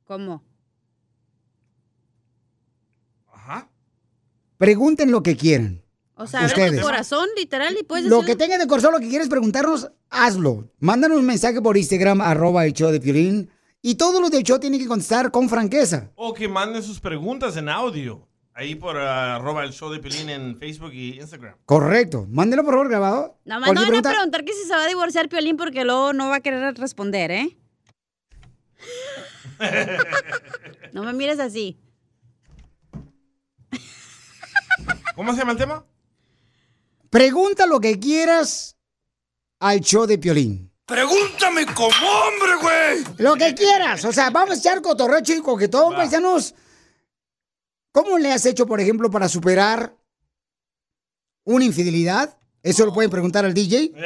Speaker 4: ¿Cómo?
Speaker 2: Pregunten lo que quieran.
Speaker 4: O sea, abre tu
Speaker 2: Ustedes.
Speaker 4: corazón, literal, y puedes
Speaker 2: Lo
Speaker 4: decirlo.
Speaker 2: que tengas de corazón, lo que quieres preguntarnos, hazlo. Mándanos un mensaje por Instagram, arroba el show de Piolín. Y todos los del show tienen que contestar con franqueza.
Speaker 3: O que manden sus preguntas en audio. Ahí por ah, arroba el show de Pelín en Facebook y Instagram.
Speaker 2: Correcto. Mándenlo por favor grabado.
Speaker 4: Nada más no van a
Speaker 2: pregunta-
Speaker 4: preguntar que si se va a divorciar Piolín porque luego no va a querer responder, ¿eh? [laughs] No me mires así.
Speaker 3: ¿Cómo se llama el tema?
Speaker 2: Pregunta lo que quieras al show de Piolín.
Speaker 10: Pregúntame como hombre, güey.
Speaker 2: Lo que quieras. O sea, vamos a echar cotorreo y coquetón, paisanos. ¿Cómo le has hecho, por ejemplo, para superar una infidelidad? Eso lo pueden preguntar al DJ. [laughs]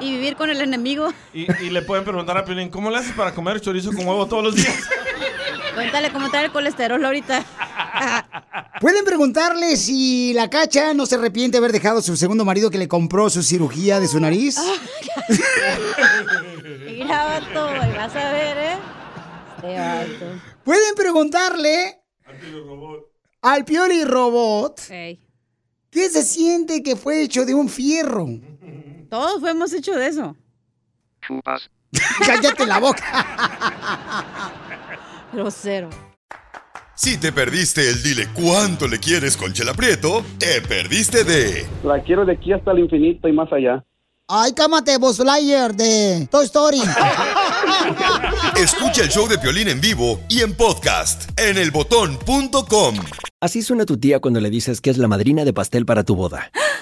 Speaker 4: Y vivir con el enemigo.
Speaker 3: Y, y le pueden preguntar a Pelín, ¿cómo le haces para comer chorizo con huevo todos los días? [laughs]
Speaker 4: Cuéntale cómo trae el colesterol ahorita. [laughs]
Speaker 2: Pueden preguntarle si la cacha no se arrepiente de haber dejado a su segundo marido que le compró su cirugía de su nariz. [laughs]
Speaker 4: Mira, vato, y vas a ver, ¿eh? Este vato.
Speaker 2: Pueden preguntarle al Pioli Robot
Speaker 4: Ey.
Speaker 2: qué se siente que fue hecho de un fierro.
Speaker 4: Todos fuimos hechos de eso.
Speaker 14: Chupas. [laughs]
Speaker 2: Cállate la boca.
Speaker 4: Grosero.
Speaker 1: Si te perdiste el dile cuánto le quieres con Chela Prieto, te perdiste de
Speaker 17: La quiero de aquí hasta el infinito y más allá.
Speaker 2: Ay, cámate, Buzz Lightyear de Toy Story. [laughs]
Speaker 1: Escucha el show de Piolín en vivo y en podcast en elbotón.com.
Speaker 18: Así suena tu tía cuando le dices que es la madrina de pastel para tu boda.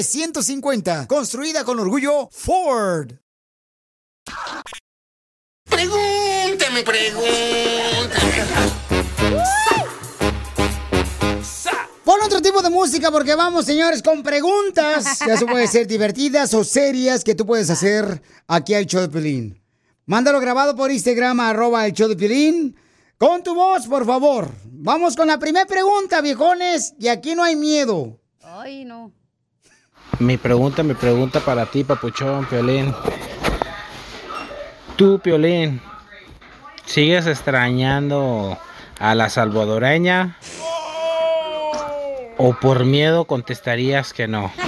Speaker 2: F-150. Construida con orgullo Ford.
Speaker 10: Pregúntame, pregúntame.
Speaker 2: Pon otro tipo de música porque vamos, señores, con preguntas. Ya se puede ser divertidas o serias que tú puedes hacer aquí al show de. Mándalo grabado por Instagram, arroba el show de Pelín. Con tu voz, por favor. Vamos con la primera pregunta, viejones. Y aquí no hay miedo.
Speaker 4: Ay, no.
Speaker 19: Mi pregunta, mi pregunta para ti, papuchón, Piolín. Tú, Piolín, ¿sigues extrañando a la salvadoreña? ¿O por miedo contestarías que no? [laughs]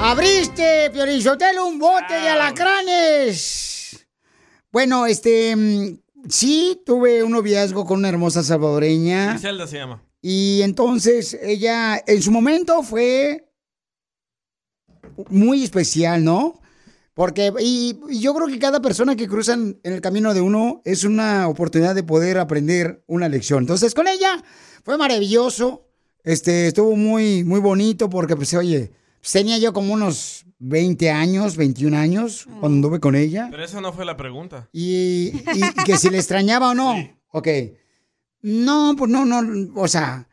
Speaker 2: ¡Abriste, Piorizotelo, un bote de alacranes! Bueno, este... mm, Sí, tuve un noviazgo con una hermosa salvadoreña.
Speaker 3: Griselda se llama.
Speaker 2: Y entonces ella, en su momento fue muy especial, ¿no? Porque, y, y yo creo que cada persona que cruza en, el camino de uno es una oportunidad de poder aprender una lección. Entonces, con ella fue maravilloso. Este, estuvo muy, muy bonito porque, pues, oye, tenía yo como unos 20 años, 21 años cuando anduve con ella.
Speaker 3: Pero esa no fue la pregunta.
Speaker 2: Y, y que si le extrañaba o no. Ok. No, pues no, no, o sea,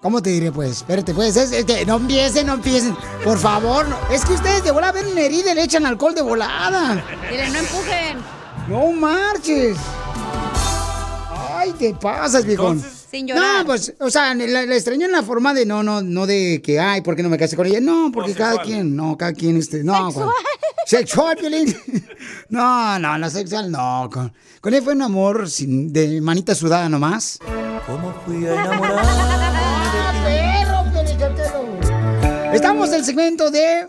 Speaker 2: ¿cómo te diré pues? Espérate, pues, es, es que no empiecen, no empiecen. Por favor, no. es que ustedes de volada ven una herida y le echan alcohol de volada.
Speaker 4: Dile, no empujen.
Speaker 2: No marches. Ay, te pasas, viejón.
Speaker 4: Sin llorar.
Speaker 2: No, pues, o sea, la, la extraño en la forma de no, no, no de que, ay, ¿por qué no me casé con ella? No, porque cada quien, no, cada quien, este, no.
Speaker 4: Sexual.
Speaker 2: ¿Sexual, Piolín? [laughs] No, no, no sexual, no. Con, con él fue un amor sin, de manita sudada nomás.
Speaker 10: ¿Cómo fui a enamorar?
Speaker 2: Estamos en el segmento de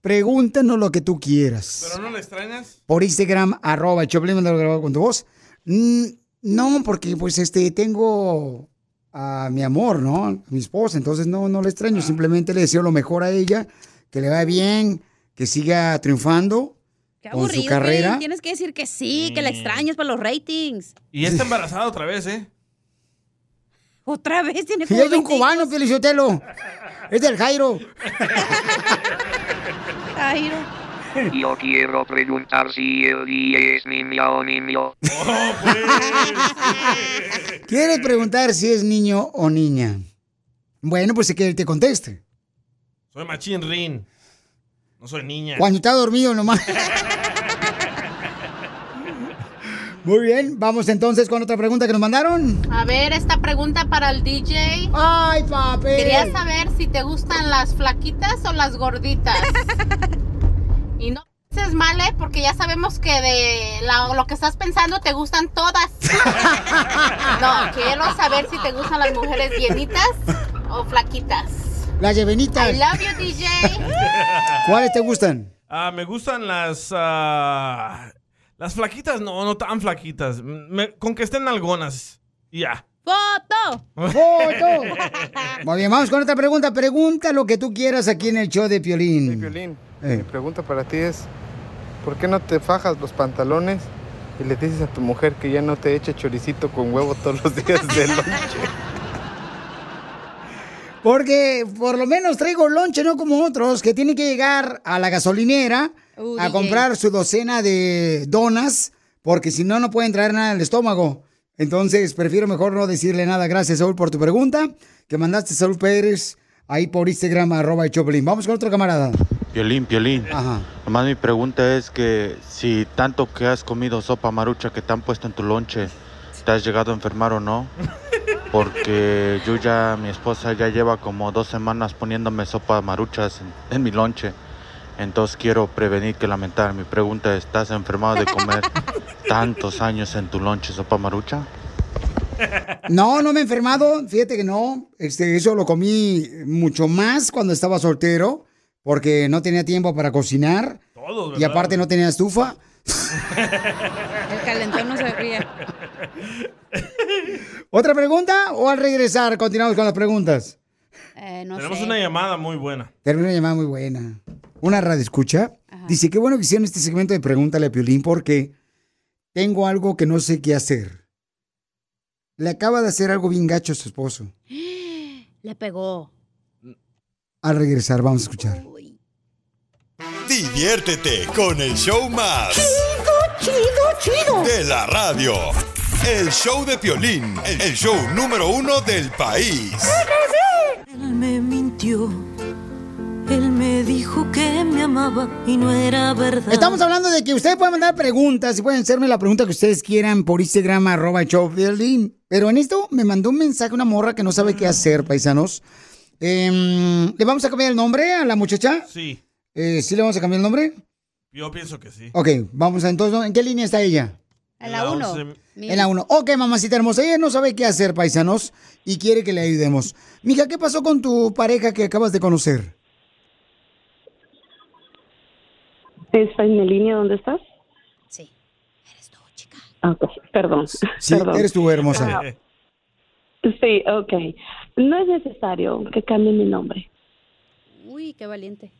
Speaker 2: Pregúntanos lo que tú quieras.
Speaker 3: ¿Pero no le extrañas?
Speaker 2: Por Instagram, arroba grabado con tu voz. Mm, no, porque pues este, tengo a mi amor, ¿no? A mi esposa, entonces no, no le extraño, simplemente le deseo lo mejor a ella, que le vaya bien, que siga triunfando
Speaker 4: Qué
Speaker 2: con
Speaker 4: aburrido,
Speaker 2: su carrera.
Speaker 4: Tienes que decir que sí, que la extrañas para los ratings.
Speaker 3: Y está embarazada otra vez, ¿eh? [laughs]
Speaker 4: Otra vez tiene
Speaker 2: Y
Speaker 4: como
Speaker 2: hay un
Speaker 4: 20
Speaker 2: cubano, Felicitelo. Es del Jairo. [laughs]
Speaker 4: Jairo. [laughs]
Speaker 20: Yo quiero preguntar si el día es niña o niño. [laughs]
Speaker 2: ¿Quieres preguntar si es niño o niña? Bueno, pues que él te conteste.
Speaker 3: Soy machín Rin. No soy niña.
Speaker 2: Cuando está dormido nomás. [laughs] Muy bien, vamos entonces con otra pregunta que nos mandaron.
Speaker 14: A ver, esta pregunta para el DJ.
Speaker 2: Ay, papi.
Speaker 14: Quería saber si te gustan las flaquitas o las gorditas. Y no es mal, ¿eh? Porque ya sabemos que de la- lo que estás pensando te gustan todas. [laughs] no, quiero saber si te gustan las mujeres llenitas o flaquitas.
Speaker 2: Las llevenitas.
Speaker 14: I love you, DJ. [laughs]
Speaker 2: ¿Cuáles te gustan?
Speaker 3: Ah, me gustan las. ah, las flaquitas, no, no tan flaquitas. Me- con que estén algonas. Y ya.
Speaker 4: ¡Foto!
Speaker 2: ¡Foto! [laughs] Muy bien, vamos con otra pregunta. Pregunta lo que tú quieras aquí en el show de Piolín.
Speaker 21: Piolín,
Speaker 2: Eh.
Speaker 21: mi pregunta para ti es, ¿por qué no te fajas los pantalones y le dices a tu mujer que ya no te eche choricito con huevo todos los días de lonche? [laughs]
Speaker 2: Porque por lo menos traigo lonche, no como otros, que tienen que llegar a la gasolinera
Speaker 4: Uh,
Speaker 2: a
Speaker 4: DJ.
Speaker 2: comprar su docena de donas, porque si no, no pueden traer nada al estómago. Entonces, prefiero mejor no decirle nada. Gracias, Saúl, por tu pregunta, que mandaste Saúl Pérez ahí por Instagram, arroba Choplin. Vamos con otro camarada.
Speaker 22: Piolín, Piolín.
Speaker 2: Ajá.
Speaker 22: Nomás mi pregunta es que si tanto que has comido sopa marucha que te han puesto en tu lonche, ¿te has llegado a enfermar o no? Porque yo ya, mi esposa ya lleva como dos semanas poniéndome sopa maruchas en, en mi lonche. Entonces quiero prevenir que lamentar. Mi pregunta es, ¿estás enfermado de comer [laughs] tantos años en tu lonche sopa marucha?
Speaker 2: No, no me he enfermado, fíjate que no. Este, eso lo comí mucho más cuando estaba soltero, porque no tenía tiempo para cocinar.
Speaker 3: Todos,
Speaker 2: y aparte no tenía estufa.
Speaker 4: El calentón no se ríe. [laughs]
Speaker 2: ¿Otra pregunta o al regresar continuamos con las preguntas?
Speaker 4: Eh, no
Speaker 3: Tenemos
Speaker 4: sé.
Speaker 3: una llamada muy buena.
Speaker 2: Termina una llamada muy buena. Una radio escucha. Dice, qué bueno que hicieron este segmento de Pregúntale a Piolín porque tengo algo que no sé qué hacer. Le acaba de hacer algo bien gacho a su esposo. [gasps]
Speaker 4: Le pegó.
Speaker 2: Al regresar, vamos a escuchar.
Speaker 1: Diviértete con el show más.
Speaker 10: Chido, chido, chido.
Speaker 1: De la radio. El show de Piolín, el show número uno del país.
Speaker 23: Él me mintió. Él me dijo que me amaba y no era verdad.
Speaker 2: Estamos hablando de que ustedes pueden mandar preguntas y pueden hacerme la pregunta que ustedes quieran por Instagram, arroba show Piolín. Pero en esto me mandó un mensaje una morra que no sabe qué hacer, paisanos. Em, ¿Le vamos a cambiar el nombre a la muchacha?
Speaker 3: Sí,
Speaker 2: Eh, ¿Sí le vamos a cambiar el nombre?
Speaker 3: yo pienso que sí.
Speaker 2: Ok, vamos a entonces, ¿en qué línea está ella?
Speaker 4: En la uno.
Speaker 2: En la 1. Ok, mamacita hermosa, ella no sabe qué hacer, paisanos, y quiere que le ayudemos. Mija, ¿qué pasó con tu pareja que acabas de conocer?
Speaker 24: ¿Está en la línea donde estás?
Speaker 4: Sí.
Speaker 24: Ah, ok, perdón.
Speaker 2: Sí, [laughs]
Speaker 24: perdón.
Speaker 2: eres tú, hermosa.
Speaker 24: Ah, sí, ok. No es necesario que cambie mi nombre.
Speaker 4: Uy, qué valiente.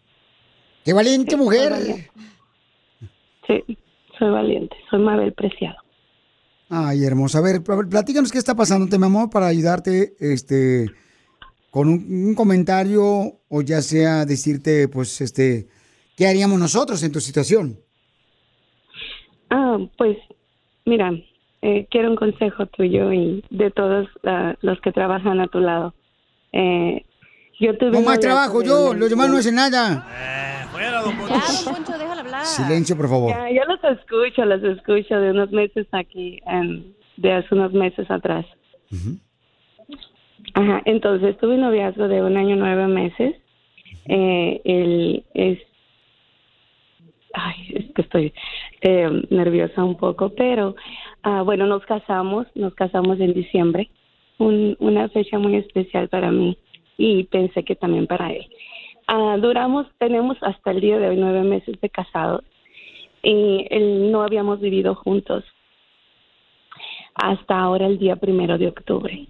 Speaker 2: ¡Qué valiente mujer!
Speaker 24: Sí, soy valiente. Soy Mabel Preciado.
Speaker 2: Ay, hermosa. A ver, platícanos qué está pasando, mi amor, para ayudarte, este, con un, un comentario o ya sea decirte, pues, este, ¿qué haríamos nosotros en tu situación?
Speaker 24: Ah, pues, mira, eh, quiero un consejo tuyo y de todos ah, los que trabajan a tu lado. Eh, yo tuve
Speaker 2: No más trabajo yo, los demás no hacen nada.
Speaker 3: Fuera, don
Speaker 4: Ya, don Poncho, déjala hablar.
Speaker 2: Silencio, por favor.
Speaker 24: Ya, yo los escucho, los escucho de unos meses aquí, de hace unos meses atrás. Ajá, entonces tuve un noviazgo de un año nueve meses. Eh, él es, ay, es que estoy eh, nerviosa un poco, pero ah, bueno, nos casamos, nos casamos en diciembre, un- una fecha muy especial para mí y pensé que también para él. Ah, duramos, tenemos hasta el día de hoy nueve meses de casados y él, no habíamos vivido juntos hasta ahora el día primero de octubre.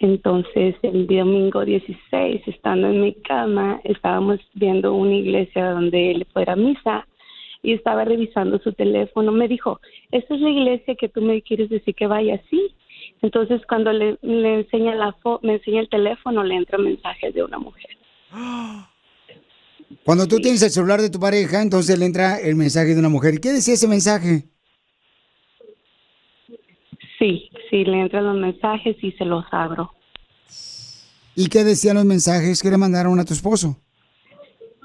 Speaker 24: Entonces, el domingo 16, estando en mi cama, estábamos viendo una iglesia donde él fuera a misa y estaba revisando su teléfono. Me dijo, esta es la iglesia que tú me quieres decir que vaya, sí. Entonces, cuando le, enseña la me enseña el teléfono, le entra mensajes de una mujer.
Speaker 2: Cuando tú tienes el celular de tu pareja, entonces le entra el mensaje de una mujer. ¿Qué decía ese mensaje?
Speaker 24: Sí, sí, le entran los mensajes y se los abro.
Speaker 2: ¿Y qué decían los mensajes que le mandaron a tu esposo?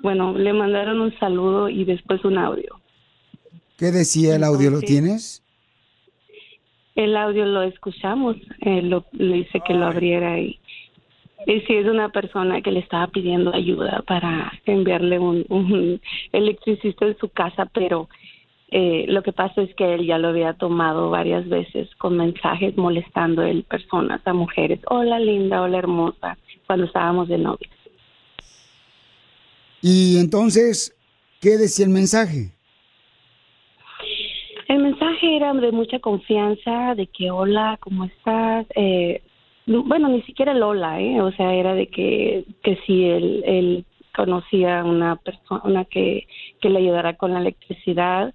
Speaker 24: Bueno, le mandaron un saludo y después un audio.
Speaker 2: ¿Qué decía el audio? ¿Lo tienes?
Speaker 24: El audio lo escuchamos, eh, lo, le hice que lo abriera y, y sí es una persona que le estaba pidiendo ayuda para enviarle un, un electricista en su casa, pero eh, lo que pasa es que él ya lo había tomado varias veces con mensajes molestando a él personas, a mujeres, hola linda, hola hermosa, cuando estábamos de novios.
Speaker 2: Y entonces, ¿qué decía el mensaje?
Speaker 24: El mensaje era de mucha confianza, de que hola, ¿cómo estás? Eh, bueno, ni siquiera el ¿eh? O sea, era de que, que si él, él conocía a una persona que, que le ayudara con la electricidad.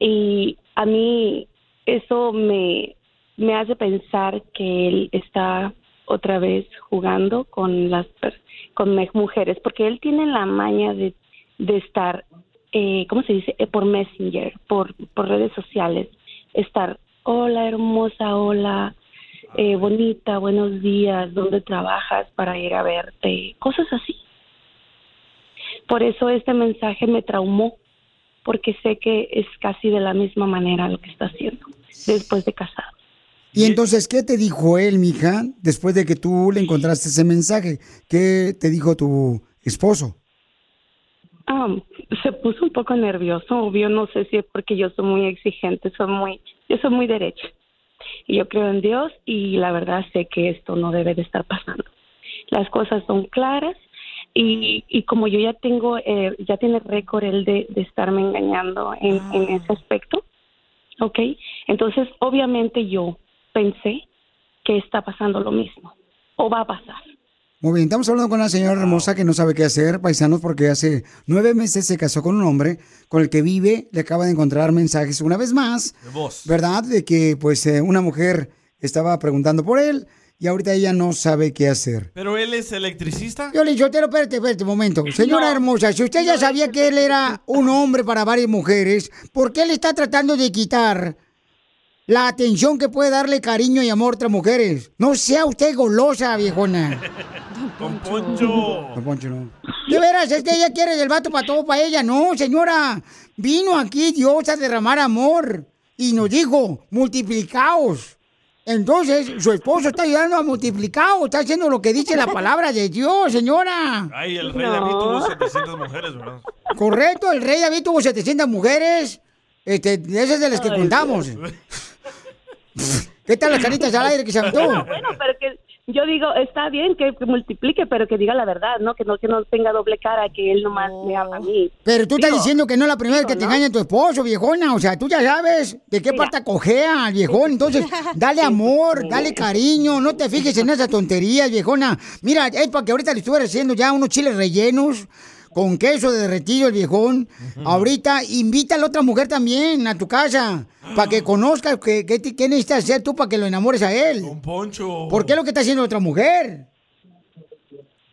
Speaker 24: Y a mí eso me, me hace pensar que él está otra vez jugando con las con mujeres, porque él tiene la maña de, de estar eh, ¿cómo se dice? Eh, por Messenger, por, por redes sociales, estar, hola hermosa, hola, eh, bonita, buenos días, ¿dónde trabajas para ir a verte? Cosas así. Por eso este mensaje me traumó, porque sé que es casi de la misma manera lo que está haciendo después de casado.
Speaker 2: Y entonces, ¿qué te dijo él, mija, después de que tú le encontraste ese mensaje? ¿Qué te dijo tu esposo?
Speaker 24: Ah, se puso un poco nervioso, obvio, no sé si es porque yo soy muy exigente, soy muy, yo soy muy derecha. Y yo creo en Dios y la verdad sé que esto no debe de estar pasando. Las cosas son claras y, y como yo ya tengo, eh, ya tiene récord él de, de estarme engañando en, en ese aspecto, ¿ok? Entonces, obviamente yo pensé que está pasando lo mismo o va a pasar.
Speaker 2: Muy bien, estamos hablando con una señora hermosa que no sabe qué hacer, paisanos, porque hace nueve meses se casó con un hombre con el que vive, le acaba de encontrar mensajes una vez más. ¿verdad? De que pues eh, una mujer estaba preguntando por él y ahorita ella no sabe qué hacer.
Speaker 3: ¿Pero él es electricista?
Speaker 2: Yo le digo, pero espérate, espérate un momento. Señora hermosa, si usted ya sabía que él era un hombre para varias mujeres, ¿por qué le está tratando de quitar la atención que puede darle cariño y amor a otras mujeres? No sea usted golosa, viejona. [laughs]
Speaker 3: Don Poncho.
Speaker 2: Don Poncho, no. De veras, es que ella quiere del vato para todo para ella. No, señora. Vino aquí Dios a derramar amor. Y nos dijo, multiplicaos. Entonces, su esposo está ayudando a multiplicaos. Está haciendo lo que dice la palabra de Dios, señora.
Speaker 3: Ay, el rey David tuvo 700 mujeres, ¿verdad?
Speaker 2: Correcto, el rey David tuvo 700 mujeres. Este, esas de las que
Speaker 24: Ay,
Speaker 2: contamos. [laughs] ¿Qué tal las canitas al aire que se aventó?
Speaker 24: Bueno, pero que yo digo, está bien que, que multiplique, pero que diga la verdad, ¿no? Que no que no tenga doble cara, que él nomás me habla a mí.
Speaker 2: Pero tú estás
Speaker 24: Digo,
Speaker 2: diciendo que no es la primera vez que te
Speaker 24: ¿no?
Speaker 2: engaña tu esposo, viejona. O sea, tú ya sabes de qué parte cojea al viejón. Entonces, [laughs] dale amor, dale cariño. No te fijes en esas tonterías, viejona. Mira, es para que ahorita le estuviera haciendo ya unos chiles rellenos con queso derretido el viejón. Ahorita invita a la otra mujer también a tu casa para que conozcas qué, qué, qué necesitas hacer tú para que lo enamores a él.
Speaker 3: Poncho.
Speaker 2: ¿Por qué es lo que está haciendo otra mujer?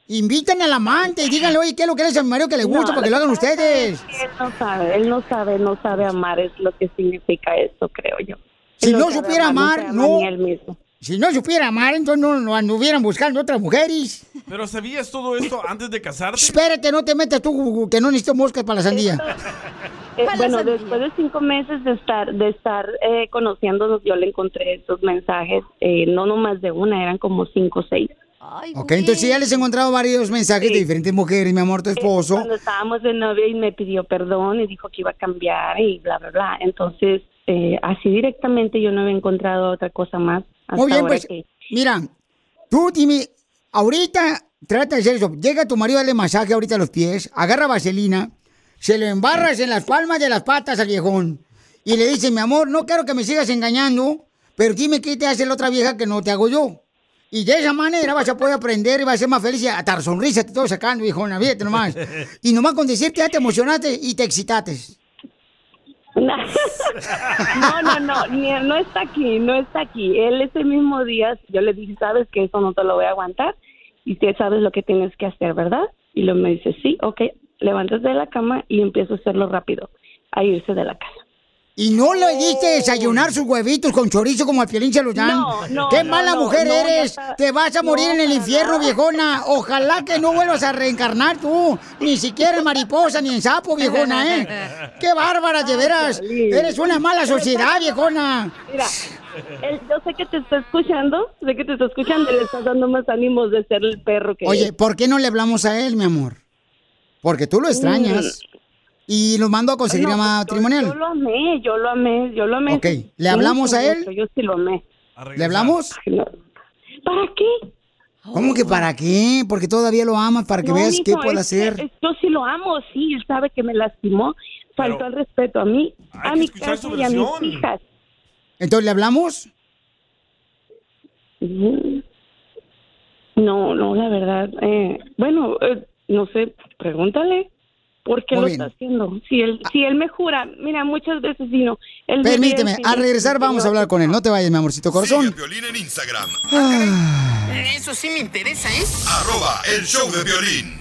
Speaker 2: Invitan al amante y díganle, oye, ¿qué es lo que le hace a mi marido que le gusta
Speaker 24: No,
Speaker 2: para que lo hagan ustedes?
Speaker 24: Él no sabe, él no sabe, no sabe amar, es lo que significa eso, creo yo.
Speaker 2: Si
Speaker 24: Él
Speaker 2: no supiera amar,
Speaker 24: ama
Speaker 2: no.
Speaker 24: ni él mismo.
Speaker 2: Si no supiera amar, entonces no, no anduvieran buscando otras mujeres.
Speaker 3: ¿Pero sabías todo esto antes de casarte?
Speaker 2: Espérate, no te metas tú, que no necesito moscas para la sandía. [laughs]
Speaker 24: Eh, bueno, después de cinco meses de estar de estar eh, conociéndonos, yo le encontré esos mensajes, eh, no nomás de una, eran como cinco o seis.
Speaker 2: Ok, entonces ya les he encontrado varios mensajes de diferentes mujeres, mi amor, tu esposo.
Speaker 24: Cuando estábamos de novia y me pidió perdón y dijo que iba a cambiar y bla, bla, bla. Entonces, eh, así directamente yo no había encontrado otra cosa más. Hasta
Speaker 2: Muy bien,
Speaker 24: ahora
Speaker 2: pues,
Speaker 24: que-
Speaker 2: mira, tú dime, ahorita trata de hacer eso. Llega tu marido a darle masaje ahorita a los pies, agarra vaselina, se lo embarras en las palmas de las patas al viejón y le dice, mi amor, no quiero que me sigas engañando, pero dime qué te hace la otra vieja que no te hago yo. Y de esa manera vas a poder aprender y vas a ser más feliz y hasta la sonrisa te estoy sacando, viejona, fíjate nomás. Y nomás con decirte ya te emocionaste y te excitaste. [laughs]
Speaker 24: No, no, no, no está aquí, no está aquí. Él ese mismo día, yo le dije, sabes que eso no te lo voy a aguantar y tú sabes lo que tienes que hacer, ¿verdad? Y luego me dice, sí, ok, levántate de la cama y empiezo a hacerlo rápido, a irse de la casa.
Speaker 2: Y no le diste desayunar sus huevitos con chorizo como al Piolín dan.
Speaker 24: No, no,
Speaker 2: ¡Qué
Speaker 24: no,
Speaker 2: mala mujer eres!
Speaker 24: está-
Speaker 2: Te vas a morir en el infierno, viejona. [laughs] Ojalá que no vuelvas a reencarnar tú. Ni siquiera en mariposa ni en sapo, viejona, ¿eh? ¡Qué bárbara, de veras! Eres una mala sociedad, viejona.
Speaker 24: Mira, yo sé que te está escuchando, sé que te está escuchando y le estás dando más ánimos de ser el perro que
Speaker 2: Oye,
Speaker 24: es.
Speaker 2: ¿por qué no le hablamos a él, mi amor? Porque tú lo extrañas. Y lo mando a conseguir
Speaker 24: No, pues,
Speaker 2: matrimonial.
Speaker 24: Yo, yo lo amé, yo lo amé, yo lo amé.
Speaker 2: Ok, ¿le hablamos a él?
Speaker 24: Yo sí lo amé.
Speaker 2: ¿Le hablamos?
Speaker 24: ¿Para qué?
Speaker 2: ¿Cómo que para qué? Porque todavía lo amas, para que
Speaker 24: No,
Speaker 2: veas qué puede
Speaker 24: es
Speaker 2: hacer.
Speaker 24: es- yo sí lo amo, sí, él sabe que me lastimó, faltó al respeto a mí, a mi
Speaker 2: escuchar
Speaker 24: casa
Speaker 2: su
Speaker 24: y a mis
Speaker 2: versión.
Speaker 24: hijas.
Speaker 2: Entonces, ¿le hablamos?
Speaker 24: Mm. No, no, la verdad, eh, bueno, eh, no sé, pregúntale. ¿Por qué
Speaker 2: Muy
Speaker 24: lo
Speaker 2: bien.
Speaker 24: está haciendo? Si él, si él me jura, mira, muchas veces vino. Él me
Speaker 2: Permíteme, al regresar vamos a hablar con él. No te vayas, mi amorcito corazón.
Speaker 1: Violín en Instagram.
Speaker 25: Eso sí me interesa, ¿eh?
Speaker 1: Arroba el show de violín.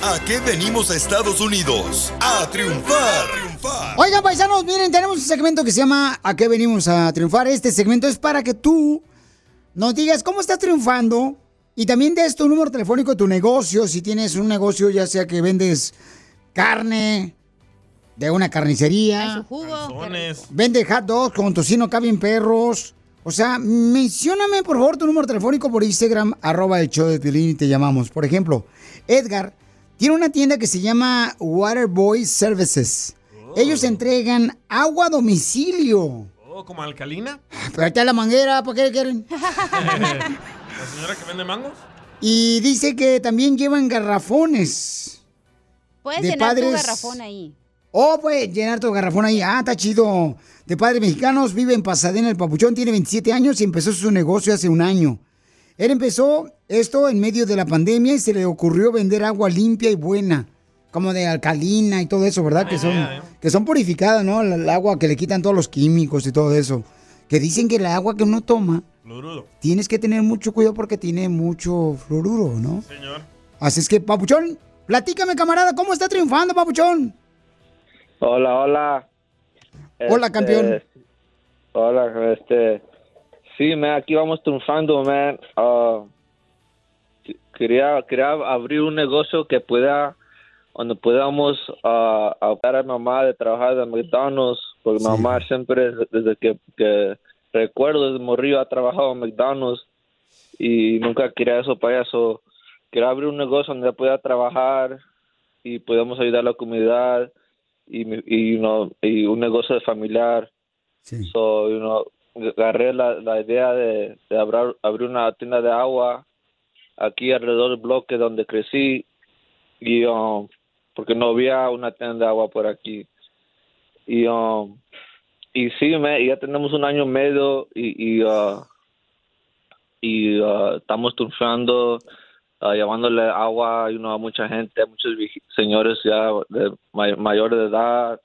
Speaker 1: ¿A qué venimos a Estados Unidos? A triunfar.
Speaker 2: Oigan, paisanos, miren, tenemos un segmento que se llama ¿A qué venimos a triunfar? Este segmento es para que tú nos digas cómo estás triunfando y también des tu número telefónico de tu negocio. Si tienes un negocio, ya sea que vendes carne de una carnicería, vende hot dogs con tocino, caben perros. O sea, mencióname por favor tu número telefónico por Instagram, arroba el show de Piolín y te llamamos. Por ejemplo, Edgar tiene una tienda que se llama Waterboy Services. Ellos entregan agua a domicilio.
Speaker 3: Oh, ¿Como alcalina?
Speaker 2: Pero ahí está la manguera, ¿para qué quieren? [laughs]
Speaker 3: ¿La señora que vende mangos?
Speaker 2: Y dice que también llevan garrafones.
Speaker 4: Puedes
Speaker 2: de
Speaker 4: llenar tu
Speaker 2: padres-
Speaker 4: garrafón ahí.
Speaker 2: Oh, puedes llenar tu garrafón ahí. Ah, está chido. De padres mexicanos, vive en Pasadena, el Papuchón, tiene 27 años y empezó su negocio hace un año. Él empezó esto en medio de la pandemia y se le ocurrió vender agua limpia y buena, como de alcalina y todo eso, ¿verdad? Que son, que son purificadas, ¿no? El, el agua que le quitan todos los químicos y todo eso. Que dicen que el agua que uno toma,
Speaker 3: Fluorudo.
Speaker 2: tienes que tener mucho cuidado porque tiene mucho fluoruro, ¿no?
Speaker 3: Señor.
Speaker 2: Así es que, Papuchón, platícame, camarada, ¿cómo está triunfando, Papuchón?
Speaker 26: Hola, hola.
Speaker 2: Hola,
Speaker 26: Este,
Speaker 2: campeón.
Speaker 26: Hola, este. Sí, man, aquí vamos triunfando, man. Ah, qu- quería, quería abrir un negocio que pueda, donde podamos ah, ayudar a mamá de trabajar de McDonald's, porque mamá siempre, desde que, que recuerdo, desde morrillo ha trabajado en McDonald's y nunca quería eso para eso. Quería abrir un negocio donde pueda trabajar y podamos ayudar a la comunidad y, y, no, y un negocio familiar So, you know, agarré la, la idea de, de abrir, abrir una tienda de agua aquí alrededor del bloque donde crecí y um, porque no había una tienda de agua por aquí. Y um, y sí me, ya tenemos un año y medio y y, uh, y uh, estamos triunfando uh, llevándole agua you know, a mucha gente a muchos señores ya de may- mayores de edad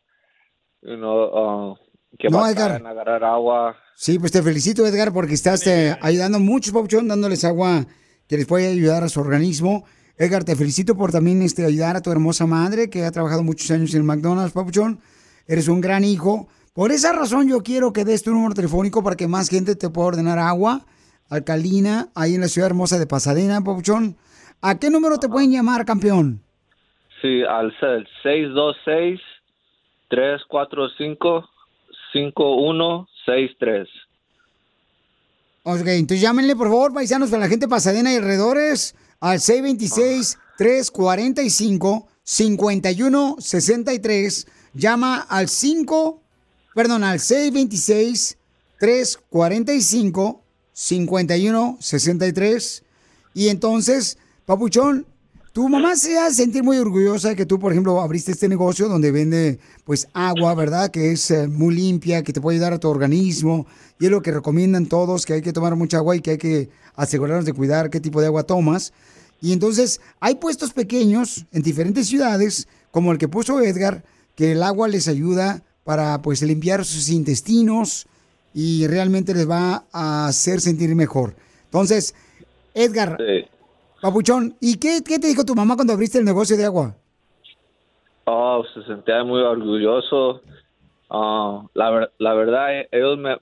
Speaker 26: you know, uh, que
Speaker 2: No, Edgar.
Speaker 26: a agarrar agua.
Speaker 2: Sí, pues te felicito, Edgar, porque estás eh, ayudando a muchos, Papuchón, dándoles agua que les puede ayudar a su organismo. Edgar, te felicito por también este, ayudar a tu hermosa madre, que ha trabajado muchos años en McDonald's, Papuchón. Eres un gran hijo. Por esa razón yo quiero que des tu número telefónico para que más gente te pueda ordenar agua alcalina ahí en la ciudad hermosa de Pasadena, Papuchón. ¿A qué número te pueden llamar, campeón?
Speaker 26: Sí, al ser 626-345-5163.
Speaker 2: Ok, entonces llámenle, por favor, paisanos, para la gente de Pasadena y alrededores, al 626-345-5163. Llama al 5, perdón, al 626-345-5163. Y entonces, Papuchón, tu mamá se hace sentir muy orgullosa de que tú, por ejemplo, abriste este negocio donde vende, pues, agua, ¿verdad? Que es eh, muy limpia, que te puede ayudar a tu organismo. Y es lo que recomiendan todos, que hay que tomar mucha agua y que hay que asegurarnos de cuidar qué tipo de agua tomas. Y entonces, hay puestos pequeños en diferentes ciudades, como el que puso Edgar, que el agua les ayuda para, pues, limpiar sus intestinos y realmente les va a hacer sentir mejor. Entonces, Edgar, Papuchón, ¿y qué, qué te dijo tu mamá cuando abriste el negocio de agua?
Speaker 26: Oh, se sentía muy orgulloso. Ah, la, ver- la verdad, eh, ellos me,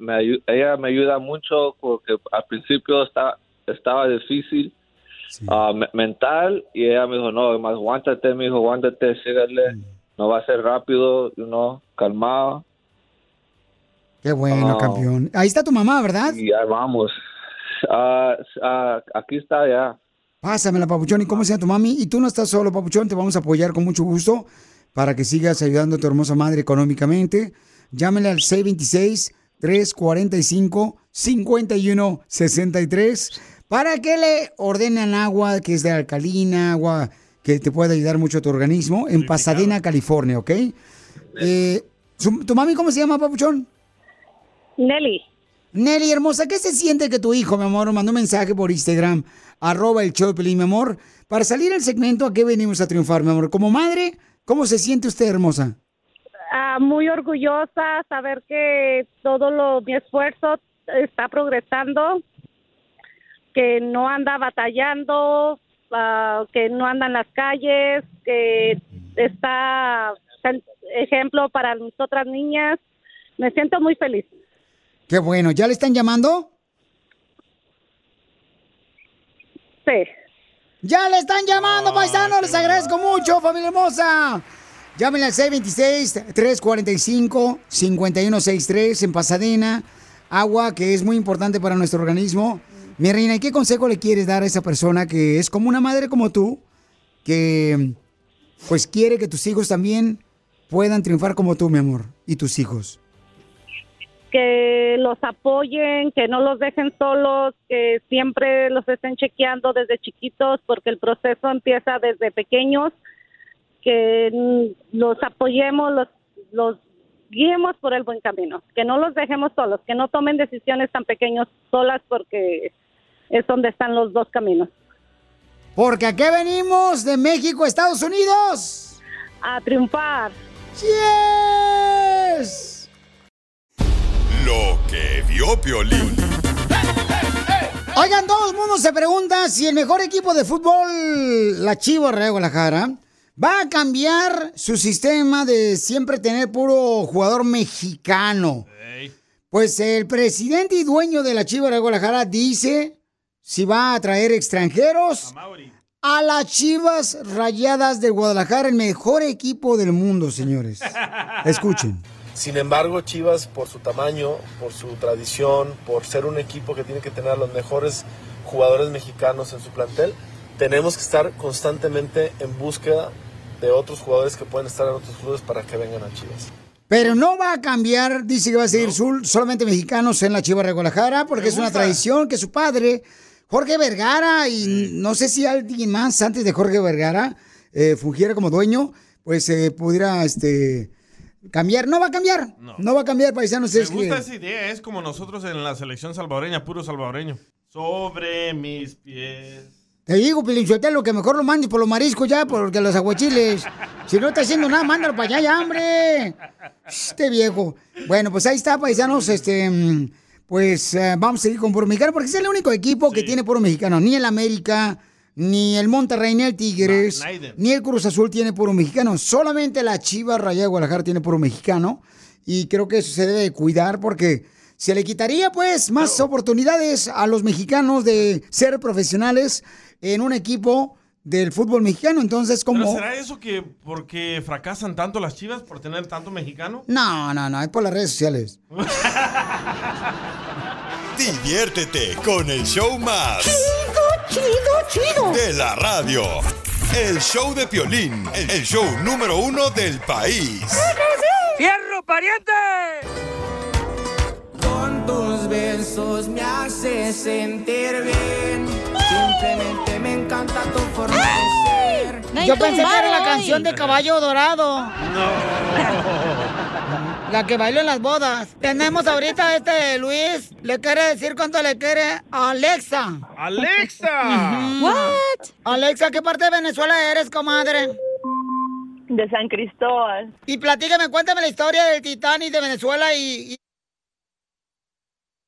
Speaker 26: ella me ayuda mucho porque al principio está, estaba difícil ah, me- mental y ella me dijo, no, más aguántate, me dijo, aguántate, sígale, no va a ser rápido, you know, calmado.
Speaker 2: Qué bueno,
Speaker 26: Oh.
Speaker 2: campeón. Ahí está tu mamá, ¿verdad?
Speaker 26: Y ya vamos. Ah, ah, aquí está ya.
Speaker 2: Pásamela, Papuchón. ¿Y cómo se llama tu mami? Y tú no estás solo, Papuchón. Te vamos a apoyar con mucho gusto para que sigas ayudando a tu hermosa madre económicamente. Llámele al 626-345-5163 para que le ordenen agua que es de alcalina, agua que te puede ayudar mucho a tu organismo en Pasadena, California, ¿ok? Eh, ¿su- ¿Tu mami cómo se llama, Papuchón?
Speaker 27: Nelly.
Speaker 2: Nelly, hermosa, ¿qué se siente que tu hijo, mi amor, mandó un mensaje por Instagram, arroba el Pelín, mi amor, para salir al segmento a qué venimos a triunfar, mi amor? Como madre, ¿cómo se siente usted, hermosa?
Speaker 27: Ah, muy orgullosa saber que todo lo mi esfuerzo está progresando, que no anda batallando, ah, que no anda en las calles, que está ejemplo para nosotras niñas. Me siento muy feliz.
Speaker 2: Qué bueno, ¿ya le están llamando?
Speaker 27: Sí.
Speaker 2: ¡Ya le están llamando, paisanos! Les agradezco mucho, familia hermosa. Llámenle al 626-345-5163 en Pasadena. Agua que es muy importante para nuestro organismo. Mi reina, ¿y qué consejo le quieres dar a esa persona que es como una madre como tú? Que pues quiere que tus hijos también puedan triunfar como tú, mi amor, y tus hijos.
Speaker 27: Que los apoyen, que no los dejen solos, que siempre los estén chequeando desde chiquitos porque el proceso empieza desde pequeños, que los apoyemos, los, los guiemos por el buen camino, que no los dejemos solos, que no tomen decisiones tan pequeños solas porque es donde están los dos caminos.
Speaker 2: Porque aquí venimos de México Estados Unidos.
Speaker 27: A triunfar.
Speaker 2: ¡Yes!
Speaker 1: Lo que vio Piolín.
Speaker 2: Oigan, todo el mundo se pregunta si el mejor equipo de fútbol, la Chivas Real Guadalajara, va a cambiar su sistema de siempre tener puro jugador mexicano. Pues el presidente y dueño de la Chivas Real Guadalajara dice si va a traer extranjeros a las Chivas Rayadas de Guadalajara, el mejor equipo del mundo, señores. [laughs] Escuchen.
Speaker 28: Sin embargo, Chivas, por su tamaño, por su tradición, por ser un equipo que tiene que tener a los mejores jugadores mexicanos en su plantel, tenemos que estar constantemente en búsqueda de otros jugadores que pueden estar en otros clubes para que vengan a Chivas.
Speaker 2: Pero no va a cambiar, dice que va a seguir sul- solamente mexicanos en la Chiva de Guadalajara, porque
Speaker 3: Me
Speaker 2: es una tradición que su padre, Jorge Vergara, y no sé si alguien más antes de Jorge Vergara eh, fungiera como dueño, pues eh, pudiera este, cambiar. No va a cambiar, no, va a cambiar, paisanos.
Speaker 3: Me
Speaker 2: es que-
Speaker 3: gusta esa idea, es como nosotros en la selección salvadoreña, puro salvadoreño. Sobre mis pies.
Speaker 2: Te digo, Pilinchotelo, que mejor lo mandes por los mariscos ya, porque los aguachiles. Si no está haciendo nada, mándalo para allá ya, hombre. Este viejo. Bueno, pues ahí está, paisanos. Este, mm, pues eh, vamos a seguir con puro mexicano, porque es el único equipo que tiene puro mexicano. Ni el América, ni el Monterrey, ni el Tigres, ni el Cruz Azul tiene puro mexicano. Solamente la Chivas Raya de Guadalajara tiene puro mexicano. Y creo que eso se debe de cuidar porque se le quitaría pues más oportunidades a los mexicanos de ser profesionales en un equipo del fútbol mexicano. Entonces,
Speaker 3: ¿Pero
Speaker 2: como...
Speaker 3: será eso que porque fracasan tanto las chivas por tener tanto mexicano?
Speaker 2: No, no, no, es por las redes sociales. [laughs]
Speaker 1: Diviértete con el show más.
Speaker 10: Chido, chido.
Speaker 1: De la radio. El show de Piolín, el show número uno del país.
Speaker 10: ¡Fierro, pariente!
Speaker 29: Con tus besos me haces sentir bien. Simplemente me encanta tu forma de ser.
Speaker 2: Yo pensé que era la canción de Caballo Dorado. La que bailó en las bodas. Tenemos ahorita este Luis. Le quiere decir cuánto le quiere a Alexa.
Speaker 3: ¡Alexa!
Speaker 2: Ujú. Alexa, ¿qué parte de Venezuela eres, comadre?
Speaker 30: De San Cristóbal.
Speaker 2: Y platícame, cuéntame la historia del Titanic de Venezuela y... y-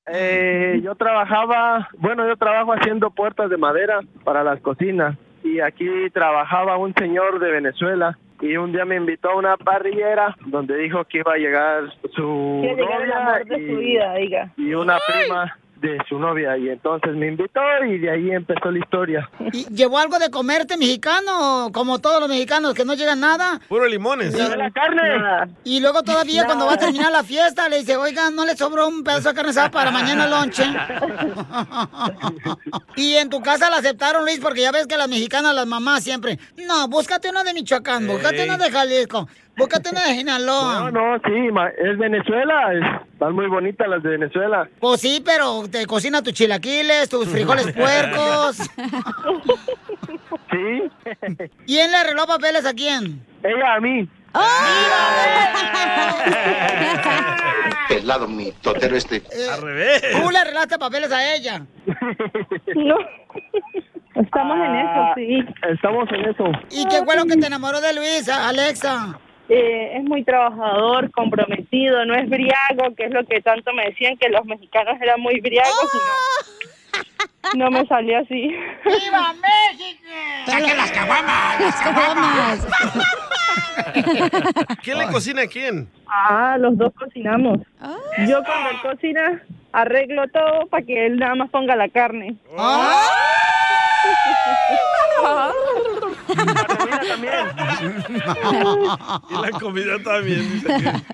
Speaker 28: Eh, yo trabajaba, bueno, yo trabajo haciendo puertas de madera para las cocinas y aquí trabajaba un señor de Venezuela y un día me invitó a una parrillera donde dijo que iba a llegar su
Speaker 30: Quiere llegar el amor
Speaker 28: novia
Speaker 30: de su
Speaker 28: y,
Speaker 30: vida, diga.
Speaker 28: y una prima de su novia y entonces me invitó y de ahí empezó la historia.
Speaker 2: y ¿Llevó algo de comerte mexicano? Como todos los mexicanos que no llegan nada.
Speaker 3: Puro limones.
Speaker 2: Y, y luego todavía cuando va a terminar la fiesta le dice, oiga, ¿no le sobró un pedazo de carne asada para mañana lonche? [laughs] y en tu casa la aceptaron, Luis, porque ya ves que las mexicanas, las mamás siempre, no, búscate una de Michoacán, búscate
Speaker 28: Ey.
Speaker 2: una de Jalisco, búscate una de Sinaloa.
Speaker 28: No, no, sí, ma- es Venezuela, es- están muy bonitas las de Venezuela.
Speaker 2: Pues sí, pero te cocina tus chilaquiles, tus frijoles [laughs] puercos. [laughs]
Speaker 28: Sí.
Speaker 2: ¿Quién le arregló papeles a quién?
Speaker 28: Ella a mí. [laughs]
Speaker 31: Pelado mi totero este.
Speaker 3: Al revés.
Speaker 2: Tú le arreglaste papeles a ella.
Speaker 30: No. Estamos en eso,
Speaker 28: Ah,
Speaker 30: sí.
Speaker 28: Estamos en eso.
Speaker 2: ¿Y qué fue lo que te enamoró de Luis, Alexa?
Speaker 30: Eh, es muy trabajador, comprometido, no es briago, que es lo que tanto me decían que los mexicanos eran muy briagos y no, no me salió así.
Speaker 2: ¡Viva México!
Speaker 10: ¡Saquen las caguamas! ¡Las
Speaker 30: caguamas! [laughs]
Speaker 3: ¿Quién le cocina a quién?
Speaker 30: Ah, los dos cocinamos. Yo cuando él cocina arreglo todo para que él nada más ponga la carne.
Speaker 3: Y la comida también.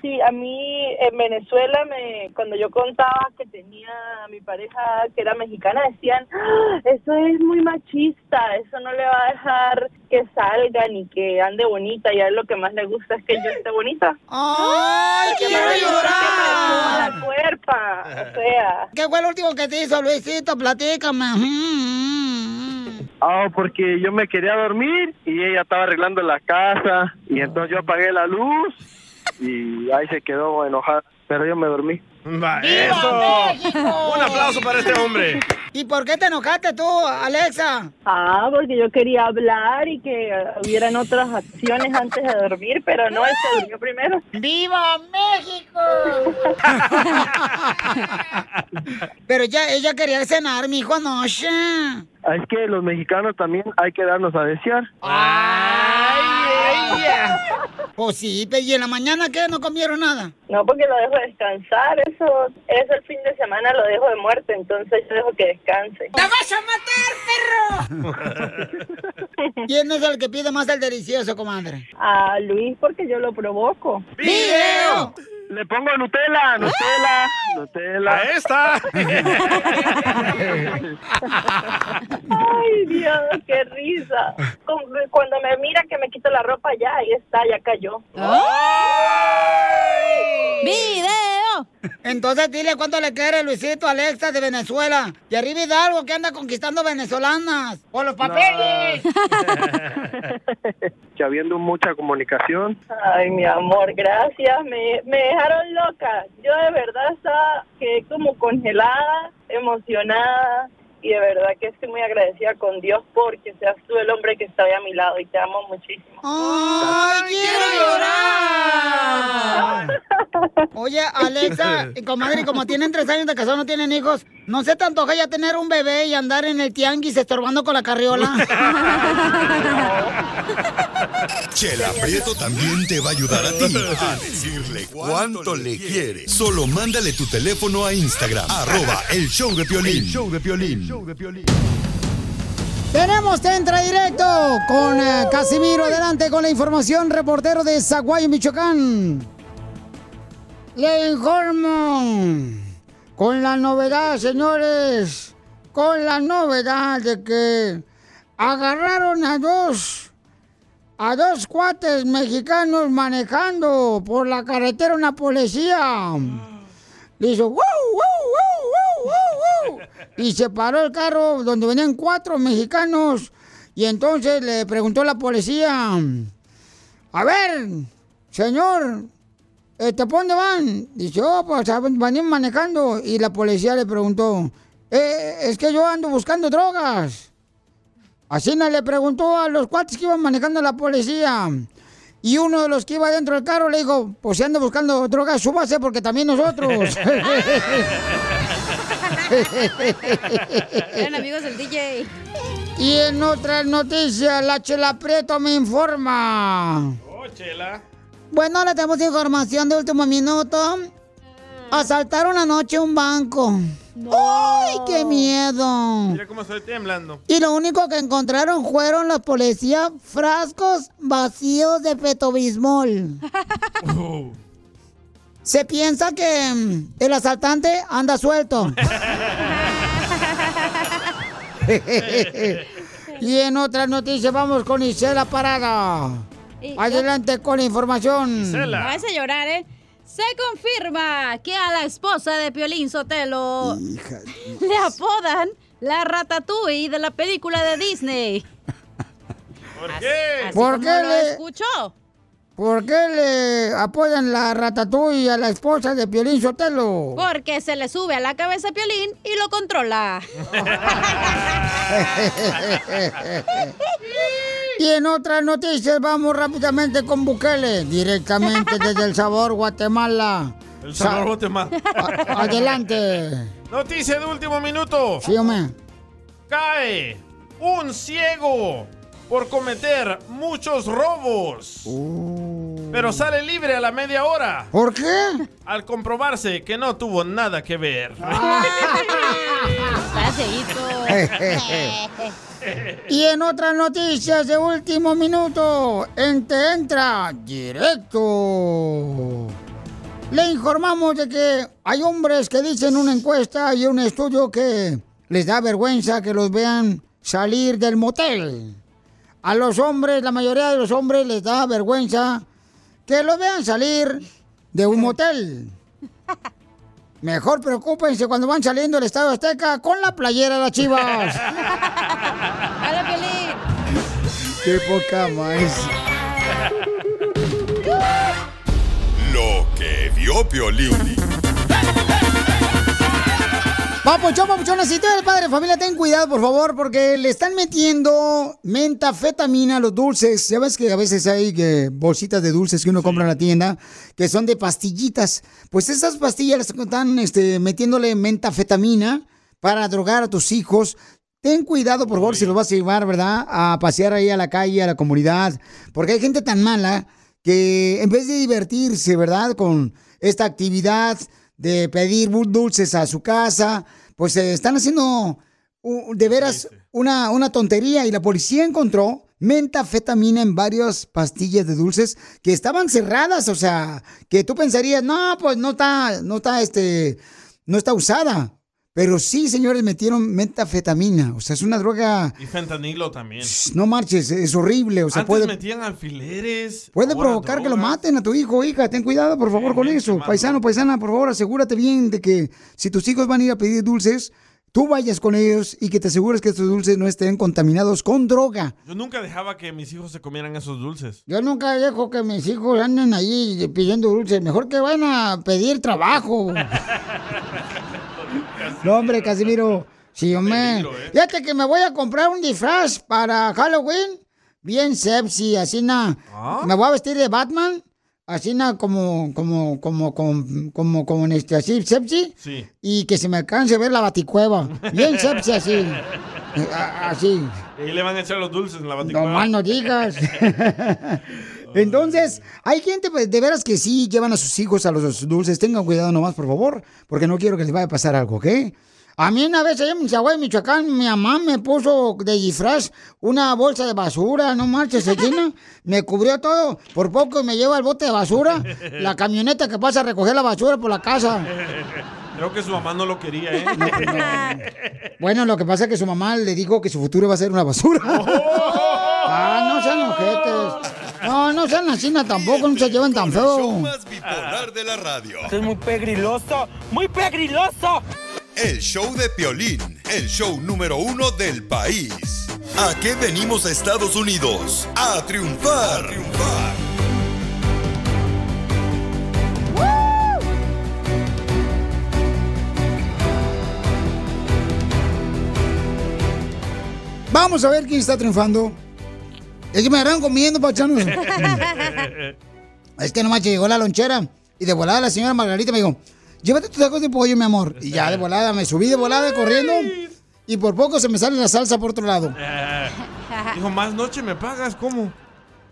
Speaker 30: Sí, a mí en Venezuela, me, cuando yo contaba que tenía a mi pareja que era mexicana, decían, "Ah, eso es muy machista, eso no le va a dejar que salga ni que ande bonita, y a él lo que más le gusta es que yo esté bonita.
Speaker 2: ¡Ay,
Speaker 30: que me
Speaker 2: llorar!
Speaker 30: la cuerpa, o sea...
Speaker 2: ¿Qué fue lo último que te hizo, Luisito? Platícame.
Speaker 28: Ah, porque yo me quería dormir y ella estaba arreglando la casa y entonces yo apagué la luz y ahí se quedó enojada, pero yo me dormí.
Speaker 3: Va,
Speaker 2: ¡Viva
Speaker 3: eso.
Speaker 2: México!
Speaker 3: Un aplauso para este hombre.
Speaker 2: ¿Y por qué te enojaste tú, Alexa?
Speaker 30: Ah, porque yo quería hablar y que hubieran otras acciones antes de dormir, pero no, él se durmió primero.
Speaker 2: ¡Viva México! [laughs] Pero ya, ella quería cenar, mi hijo, anoche.
Speaker 28: Es que los mexicanos también hay que darnos a desear.
Speaker 2: ¡Ay, ella! Pues sí, ¿y en la mañana qué? ¿No comieron nada?
Speaker 30: No, porque lo dejo descansar, eso, eso el fin de semana lo dejo de muerte, entonces yo dejo que descanse.
Speaker 2: ¡Te vas a matar, perro! [laughs] ¿Quién es el que pide más el delicioso, comadre?
Speaker 30: A Luis porque yo lo provoco.
Speaker 2: ¡Video!
Speaker 28: Le pongo Nutella, Nutella, Nutella.
Speaker 3: ¡A esta!
Speaker 30: Ay, Dios, qué risa. Cuando me mira que me quito la ropa, ya, ahí está, ya cayó.
Speaker 2: ¡Video! Entonces dile cuánto le quiere Luisito Alexa de Venezuela. Y arriba Hidalgo que anda conquistando venezolanas. ¡Por los papeles!
Speaker 28: Que habiendo mucha comunicación.
Speaker 30: Ay, mi amor, gracias. Me, me dejaron loca. Yo de verdad estaba que como congelada, emocionada. Y de verdad que estoy muy agradecida con Dios porque seas tú el hombre que está ahí a mi lado y te amo muchísimo.
Speaker 2: ¡Ay, quiero llorar! Oye, Alexa, y comadre, como tienen tres años de casado, no tienen hijos, ¿no se te antoja ya tener un bebé y andar en el tianguis estorbando con la carriola? [laughs]
Speaker 1: Chela Prieto también te va a ayudar a ti a decirle cuánto le quiere. Solo mándale tu teléfono a Instagram, arroba el show de Piolín.
Speaker 2: El
Speaker 1: de Piolín.
Speaker 2: Tenemos Entra Directo con eh, Casimiro. Adelante con la información, reportero de Zaguayo, Michoacán. Le informo con la novedad, señores, con la novedad de que agarraron a dos, a dos cuates mexicanos manejando por la carretera una policía. Le hizo, ¡wow, wow, wow, wow, wow, wow! Y se paró el carro donde venían cuatro mexicanos. Y entonces le preguntó la policía, a ver, señor, este, ¿por dónde van? Dice, oh, pues a- van manejando. Y la policía le preguntó, "Eh, es que yo ando buscando drogas. Así no le preguntó a los cuates que iban manejando la policía. Y uno de los que iba dentro del carro le dijo, pues si ando buscando drogas, súbase porque también nosotros. [laughs]
Speaker 4: Eran [laughs] amigos del DJ.
Speaker 2: y en otras noticias, la Chela Prieto me informa.
Speaker 3: Oh, chela.
Speaker 2: Bueno, ahora tenemos información de último minuto. Asaltaron anoche un banco. ¡Ay, qué miedo!
Speaker 3: Mira cómo estoy temblando.
Speaker 2: Y lo único que encontraron fueron los policías frascos vacíos de petobismol. [laughs] Se piensa que mm, el asaltante anda suelto. [laughs] y en otras noticias vamos con Isela Parada. Adelante con la información.
Speaker 4: No vas a llorar, ¿eh? Se confirma que a la esposa de Piolín Sotelo le apodan la Ratatouille de la película de Disney.
Speaker 3: ¿Por qué?
Speaker 4: Así
Speaker 2: ¿Por
Speaker 4: como
Speaker 2: qué
Speaker 4: lo
Speaker 2: le-
Speaker 4: escuchó.
Speaker 2: ¿Por qué le apoyan la ratatouille a la esposa de Piolín Sotelo?
Speaker 4: Porque se le sube a la cabeza a Piolín y lo controla. [laughs]
Speaker 2: y en otras noticias vamos rápidamente con Bukele, directamente desde El Sabor, Guatemala.
Speaker 3: El
Speaker 2: Sa-
Speaker 3: sabor Guatemala.
Speaker 2: A- adelante.
Speaker 3: Noticia de último minuto.
Speaker 2: Sí, hombre.
Speaker 3: Cae un ciego por cometer muchos robos. Pero sale libre a la media hora.
Speaker 2: ¿Por qué?
Speaker 3: Al comprobarse que no tuvo nada que ver. [laughs]
Speaker 2: Y en otras noticias de último minuto, en Te Entra Directo. Le informamos de que hay hombres que dicen una encuesta y un estudio que les da vergüenza que los vean salir del motel. A los hombres, la mayoría de los hombres les da vergüenza que los vean salir de un motel. Mejor preocúpense cuando van saliendo del Estado Azteca con la playera de las chivas. [laughs] ¡Qué poca más!
Speaker 1: Lo que vio Piolín.
Speaker 2: Papuchón, papuchón, si tú eres padre familia, ten cuidado, por favor, porque le están metiendo mentafetamina a los dulces. Ya ves que a veces hay que, bolsitas de dulces que uno compra en la tienda, que son de pastillitas. Pues esas pastillas las están este, metiéndole mentafetamina para drogar a tus hijos. Ten cuidado, por favor, si los vas a llevar, ¿verdad? A pasear ahí a la calle, a la comunidad. Porque hay gente tan mala que en vez de divertirse, ¿verdad? Con esta actividad de pedir dulces a su casa, pues se están haciendo uh, de veras una, una tontería y la policía encontró mentafetamina en varias pastillas de dulces que estaban cerradas, o sea, que tú pensarías, no, pues no está, no está, este, no está usada. Pero sí, señores, metieron metafetamina. O sea, es una droga.
Speaker 3: Y fentanilo también.
Speaker 2: No marches, es horrible. O sea,
Speaker 3: Antes
Speaker 2: puede,
Speaker 3: metían alfileres.
Speaker 2: puede provocar que lo maten a tu hijo, hija. Ten cuidado, por favor, con eso. Paisano, paisana, por favor, asegúrate bien de que si tus hijos van a ir a pedir dulces, tú vayas con ellos y que te asegures que estos dulces no estén contaminados con droga.
Speaker 3: Yo nunca dejaba que mis hijos se comieran esos dulces.
Speaker 2: Yo nunca dejo que mis hijos anden ahí pidiendo dulces. Mejor que vayan a pedir trabajo. [laughs] No, hombre, Casimiro. Sí, hombre.
Speaker 3: ¿eh?
Speaker 2: Fíjate que me voy a comprar un disfraz para Halloween. Bien sepsi, así na.
Speaker 3: ¿Ah?
Speaker 2: Me voy a vestir de Batman. Así na, como, como, como, como, como, como en este, así, sepsi.
Speaker 3: Sí.
Speaker 2: Y que se me alcance a ver la baticueva. Bien sepsi, así. [laughs] Así.
Speaker 3: Y le van a echar los dulces en la
Speaker 2: No
Speaker 3: baticueva.
Speaker 2: mal no digas. [laughs] Entonces, hay gente pues, de veras que sí llevan a sus hijos a los dulces. Tengan cuidado nomás, por favor, porque no quiero que les vaya a pasar algo, ¿ok? A mí una vez allá en Michoacán, Michoacán, mi mamá me puso de disfraz una bolsa de basura, no marches, Regina. Me cubrió todo. Por poco me lleva el bote de basura, la camioneta que pasa a recoger la basura por la casa.
Speaker 3: Creo que su mamá no lo quería, ¿eh?
Speaker 2: Bueno, lo que pasa es que su mamá le dijo que su futuro va a ser una basura. ah, no sean ojetes. [laughs] No, no sean así tampoco, no se llevan tan feo.
Speaker 1: Bipolar de la radio.
Speaker 10: es muy pegriloso, muy pegriloso.
Speaker 1: El show de Piolín, el show número uno del país. ¿A qué venimos a Estados Unidos? A triunfar. triunfar.
Speaker 2: Vamos a ver quién está triunfando. Es que me agarran comiendo, pachanos. Es que nomás llegó la lonchera y de volada la señora Margarita me dijo, llévate tus tacos de pollo, mi amor. Y ya de volada, me subí de volada corriendo y por poco se me sale la salsa por otro lado. [laughs]
Speaker 3: Dijo, más noche me pagas, ¿cómo?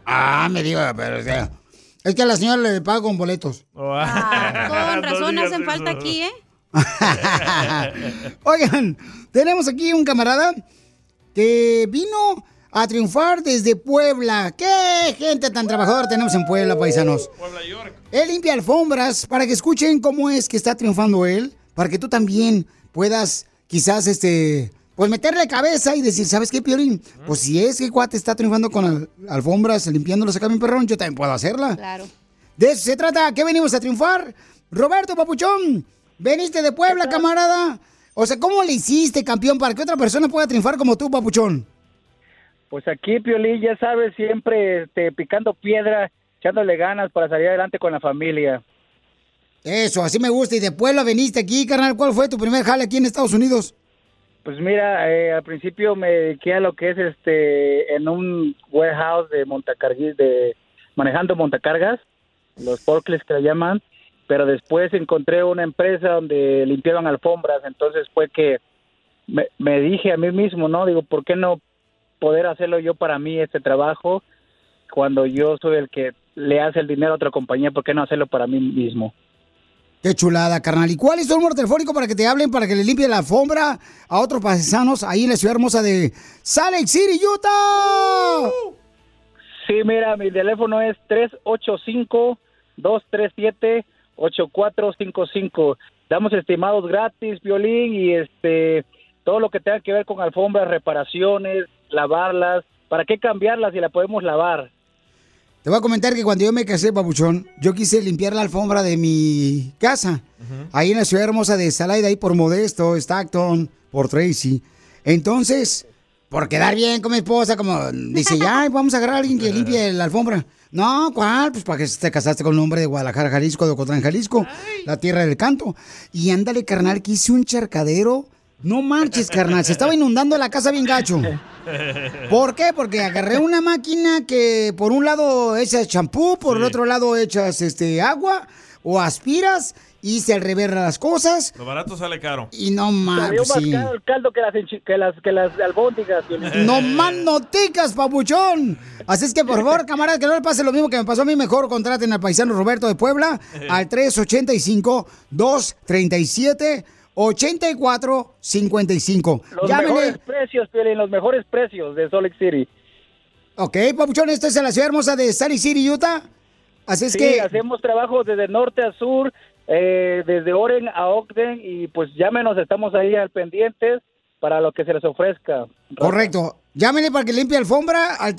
Speaker 2: Ah, me dijo, pero o sea, es que a la señora le pago con boletos. [laughs]
Speaker 4: Ah, Con razón hacen falta aquí, ¿eh? [laughs]
Speaker 2: Oigan, tenemos aquí un camarada que vino a triunfar desde Puebla. ¡Qué gente tan trabajadora tenemos en Puebla, paisanos! Él limpia alfombras para que escuchen cómo es que está triunfando él, para que tú también puedas quizás este pues meterle cabeza y decir, ¿sabes qué, Piolín? Pues si es que cuate está triunfando con al- alfombras, limpiándolas acá mi perrón, yo también puedo hacerla.
Speaker 4: Claro.
Speaker 2: De eso se trata, ¿qué venimos a triunfar? Roberto Papuchón, veniste de Puebla, camarada. O sea, ¿cómo le hiciste, campeón, para que otra persona pueda triunfar como tú, Papuchón?
Speaker 31: Pues aquí, Piolín, ya sabes, siempre este, picando piedra, echándole ganas para salir adelante con la familia.
Speaker 2: Eso, así me gusta. Y de Puebla veniste aquí, carnal. ¿Cuál fue tu primer jale aquí en Estados Unidos?
Speaker 31: Pues mira, eh, al principio me dediqué a lo que es este en un warehouse de montacarguis, de manejando montacargas, los forklifts que le llaman, pero después encontré una empresa donde limpiaban alfombras, entonces fue que me, me dije a mí mismo, ¿no? Digo, ¿por qué no poder hacerlo yo para mí este trabajo cuando yo soy el que le hace el dinero a otra compañía, ¿por qué no hacerlo para mí mismo?
Speaker 2: Qué chulada, carnal. ¿Y cuál es tu número telefónico para que te hablen, para que le limpie la alfombra a otros paisanos ahí en la ciudad hermosa de Salt Lake City, Utah?
Speaker 31: Sí, mira, mi teléfono es 385-237-8455. Damos estimados gratis, violín y este todo lo que tenga que ver con alfombras, reparaciones, lavarlas. ¿Para qué cambiarlas si la podemos lavar?
Speaker 2: Te voy a comentar que cuando yo me casé, papuchón, yo quise limpiar la alfombra de mi casa. Ahí en la ciudad hermosa de Salida, ahí por Modesto, Stockton, por Tracy. Entonces, por quedar bien con mi esposa, como dice, ya, [laughs] vamos a agarrar a alguien que limpie [laughs] la alfombra. No, ¿cuál? Pues para que te casaste con un hombre de Guadalajara, Jalisco, de Ocotlán, Jalisco, la tierra del canto. Y ándale, carnal, que hice un charcadero. No marches, carnal, se estaba inundando la casa bien gacho. ¿Por qué? Porque agarré una máquina que por un lado echas champú, por el otro lado echas este agua o aspiras y se reverra las cosas
Speaker 3: Lo barato sale caro.
Speaker 2: y no más.
Speaker 31: Salió más
Speaker 2: sí.
Speaker 31: caro el caldo que las, que las, que las albóndigas. [laughs]
Speaker 2: No más noticas, papuchón. Así es que, por favor, camarada, que no le pase lo mismo que me pasó a mí, mejor contraten al paisano Roberto de Puebla [laughs] al 385-237-8455.
Speaker 31: Los mejores precios, Piolín, los mejores precios de Salt Lake City.
Speaker 2: Ok, Papuchón, esto es en la ciudad hermosa de Sally City, Utah. Así es
Speaker 31: sí,
Speaker 2: que...
Speaker 31: hacemos trabajo desde norte a sur, eh, desde Oren a Ogden y pues llámenos, estamos ahí al pendientes para lo que se les ofrezca.
Speaker 2: Correcto. Llámenle para que limpie alfombra al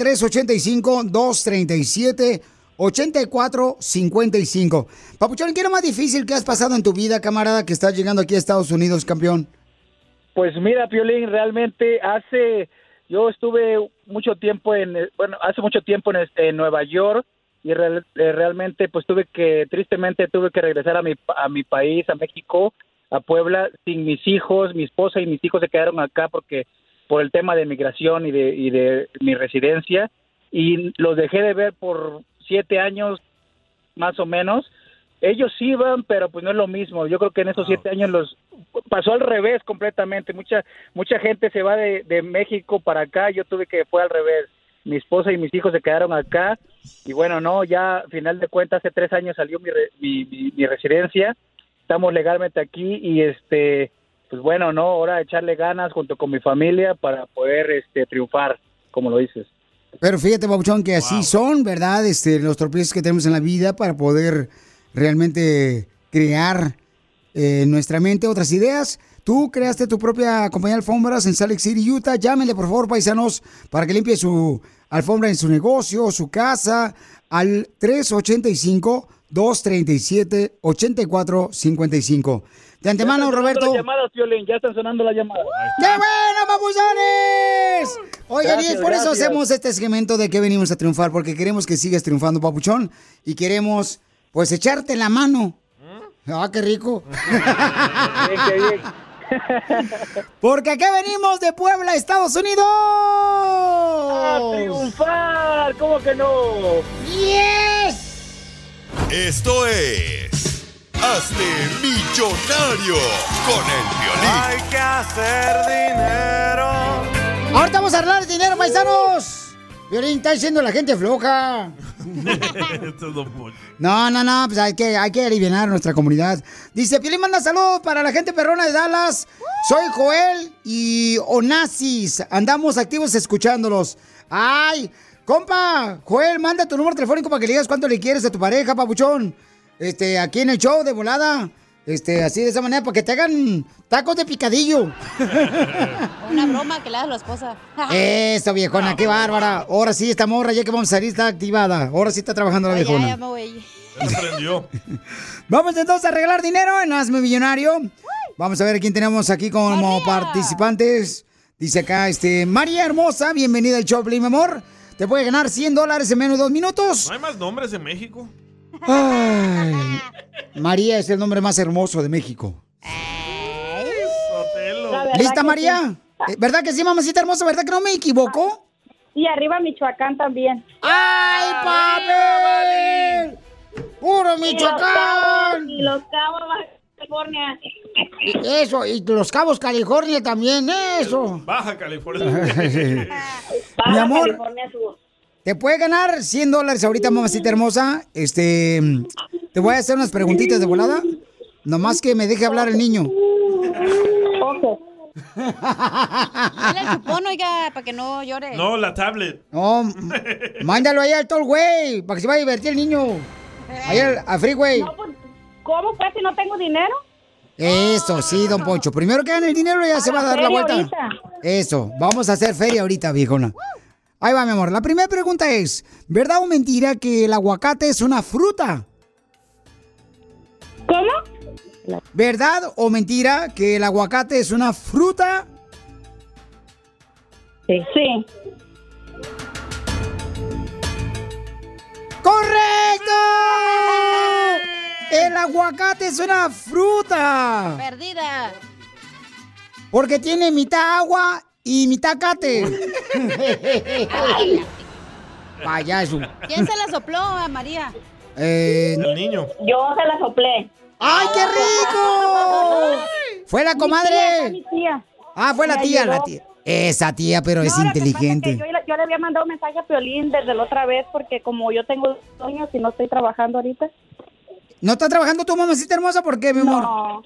Speaker 2: 385-237-8455. Papuchón, ¿qué lo más difícil que has pasado en tu vida, camarada, que estás llegando aquí a Estados Unidos, campeón?
Speaker 31: Pues mira, Piolín, realmente hace, yo estuve mucho tiempo en, bueno, hace mucho tiempo en, este, Nueva York y eh, realmente pues tuve que, tristemente tuve que regresar a mi, a mi país, a México, a Puebla, sin mis hijos, mi esposa y mis hijos se quedaron acá porque por el tema de migración y de, y de mi residencia y los dejé de ver por siete años más o menos. Ellos iban, pero pues no es lo mismo. Yo creo que en esos siete años los pasó al revés completamente. Mucha mucha gente se va de, de México para acá. Yo tuve que fue al revés. Mi esposa y mis hijos se quedaron acá y bueno, no, ya a final de cuentas hace tres años salió mi, re- mi, mi- mi residencia. Estamos legalmente aquí y este, pues bueno, no, ahora echarle ganas junto con mi familia para poder este triunfar, como lo dices.
Speaker 2: Pero fíjate, Papuchón, que así son, ¿verdad? Este, los tropiezos que tenemos en la vida para poder realmente crear eh, en nuestra mente otras ideas. Tú creaste tu propia compañía de alfombras en Salt Lake City, Utah. Llámenle, por favor, paisanos, para que limpie su alfombra en su negocio, su casa, al 385-237-8455. De antemano,
Speaker 31: Ya
Speaker 2: Roberto.
Speaker 31: Las llamadas, Piolín, ya están sonando las llamadas.
Speaker 2: ¡Qué bueno, papuchones! Oigan, y es
Speaker 31: Gracias,
Speaker 2: por eso hacemos este segmento de que venimos a triunfar, porque queremos que sigas triunfando, papuchón, y queremos, pues, echarte la mano. Ah, qué rico. [laughs]
Speaker 31: Bien, qué bien. [laughs]
Speaker 2: Porque aquí venimos de Puebla, Estados Unidos.
Speaker 31: ¡A triunfar! ¿Cómo que no?
Speaker 2: ¡Yes!
Speaker 1: Esto es. Hazte millonario con el violín.
Speaker 29: Hay que hacer dinero.
Speaker 2: Ahorita vamos a hablar de dinero, paisanos. Violín, está diciendo la gente floja. [laughs] No, no, no, pues hay que, hay que aliviar a nuestra comunidad. Dice, Piolín manda saludos para la gente perrona de Dallas. Soy Joel y Onassis. Andamos activos escuchándolos. Ay, compa, Joel, manda tu número telefónico para que le digas cuánto le quieres a tu pareja, papuchón. Este, aquí en el show de volada. Este, así de esa manera, para que te hagan tacos de picadillo. [laughs]
Speaker 4: Una broma que le das a la esposa. [laughs]
Speaker 2: Eso, viejona, qué bárbara. Ahora sí, esta morra, ya que vamos a salir, está activada. Ahora sí está trabajando la
Speaker 4: Ay, ya,
Speaker 2: viejona.
Speaker 4: ya me voy. [laughs]
Speaker 2: Vamos entonces a arreglar dinero en Hazme Millonario. Vamos a ver quién tenemos aquí como participantes. Dice acá, este, María Hermosa, bienvenida al show, mi amor. Te puede ganar 100 dólares en menos de dos minutos.
Speaker 3: ¿No hay más nombres en México?
Speaker 2: Ay, María es el nombre más hermoso de México. ¿Lista, María? Eh, ¿Verdad que sí, mamacita hermosa? ¿Verdad que no me equivoco?
Speaker 27: Y arriba Michoacán también.
Speaker 2: ¡Ay, papi! ¡Puro Michoacán!
Speaker 27: Y los cabos, Baja California.
Speaker 2: Eso, y Los Cabos, California también, eso.
Speaker 3: Baja California. [laughs]
Speaker 2: Mi amor,
Speaker 27: California Sur.
Speaker 2: Te puede ganar 100 dólares ahorita, mamacita hermosa. Este, te voy a hacer unas preguntitas de volada. Nomás que me deje hablar el niño.
Speaker 4: Dale el chupón, oiga, para que no llore.
Speaker 3: No, la tablet.
Speaker 2: No, mándalo ahí al tall güey, para que se vaya a divertir el niño. Ahí al, al freeway.
Speaker 27: No, pues, ¿Cómo pues si no tengo dinero?
Speaker 2: Eso, sí, don Poncho. Primero que gane el dinero ya se va a dar la vuelta.
Speaker 27: ahorita.
Speaker 2: Eso, vamos a hacer feria ahorita, viejona. Ahí va, mi amor. La primera pregunta es, ¿verdad o mentira que el aguacate es una fruta?
Speaker 27: ¿Cómo?
Speaker 2: ¿Verdad o mentira que el aguacate es una fruta?
Speaker 27: Sí. Sí.
Speaker 2: ¡Correcto! [laughs] El aguacate es una fruta.
Speaker 4: Perdida.
Speaker 2: Porque tiene mitad agua y mitad cate. [laughs] Payaso.
Speaker 4: ¿Quién se la sopló a María?
Speaker 2: Eh,
Speaker 3: El niño.
Speaker 27: Yo se la soplé.
Speaker 2: ¡Ay, qué rico! [laughs] Fue la
Speaker 27: Mi
Speaker 2: comadre.
Speaker 27: tía, mi tía.
Speaker 2: Ah, fue la tía, la tía. Esa tía, pero es
Speaker 27: No, que
Speaker 2: inteligente.
Speaker 27: Yo, le- yo le había mandado un mensaje a Piolín desde la otra vez porque como yo tengo sueños y no estoy trabajando ahorita.
Speaker 2: ¿No está trabajando tu mamacita hermosa? ¿Por qué, mi amor?
Speaker 27: No,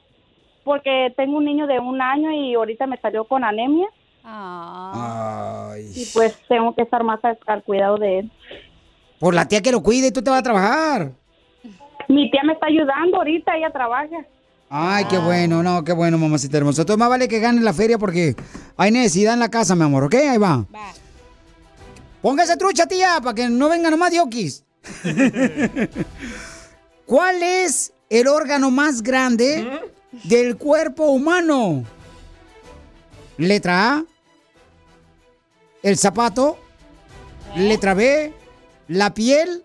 Speaker 27: porque tengo un niño de un año y ahorita me salió con anemia.
Speaker 4: Ah.
Speaker 2: Ay.
Speaker 24: y pues tengo que estar más al, al cuidado de él.
Speaker 2: Por la tía que lo cuide, tú te vas a trabajar.
Speaker 24: Mi tía me está ayudando ahorita, ella trabaja.
Speaker 2: Ay, qué bueno, no, qué bueno, mamacita hermosa. Entonces más vale que gane la feria porque hay necesidad en la casa, mi amor, ¿ok? Ahí va. Póngase trucha, tía, para que no venga nomás diokis. [laughs] ¿Cuál es el órgano más grande del cuerpo humano? Letra A, el zapato. Letra B, la piel.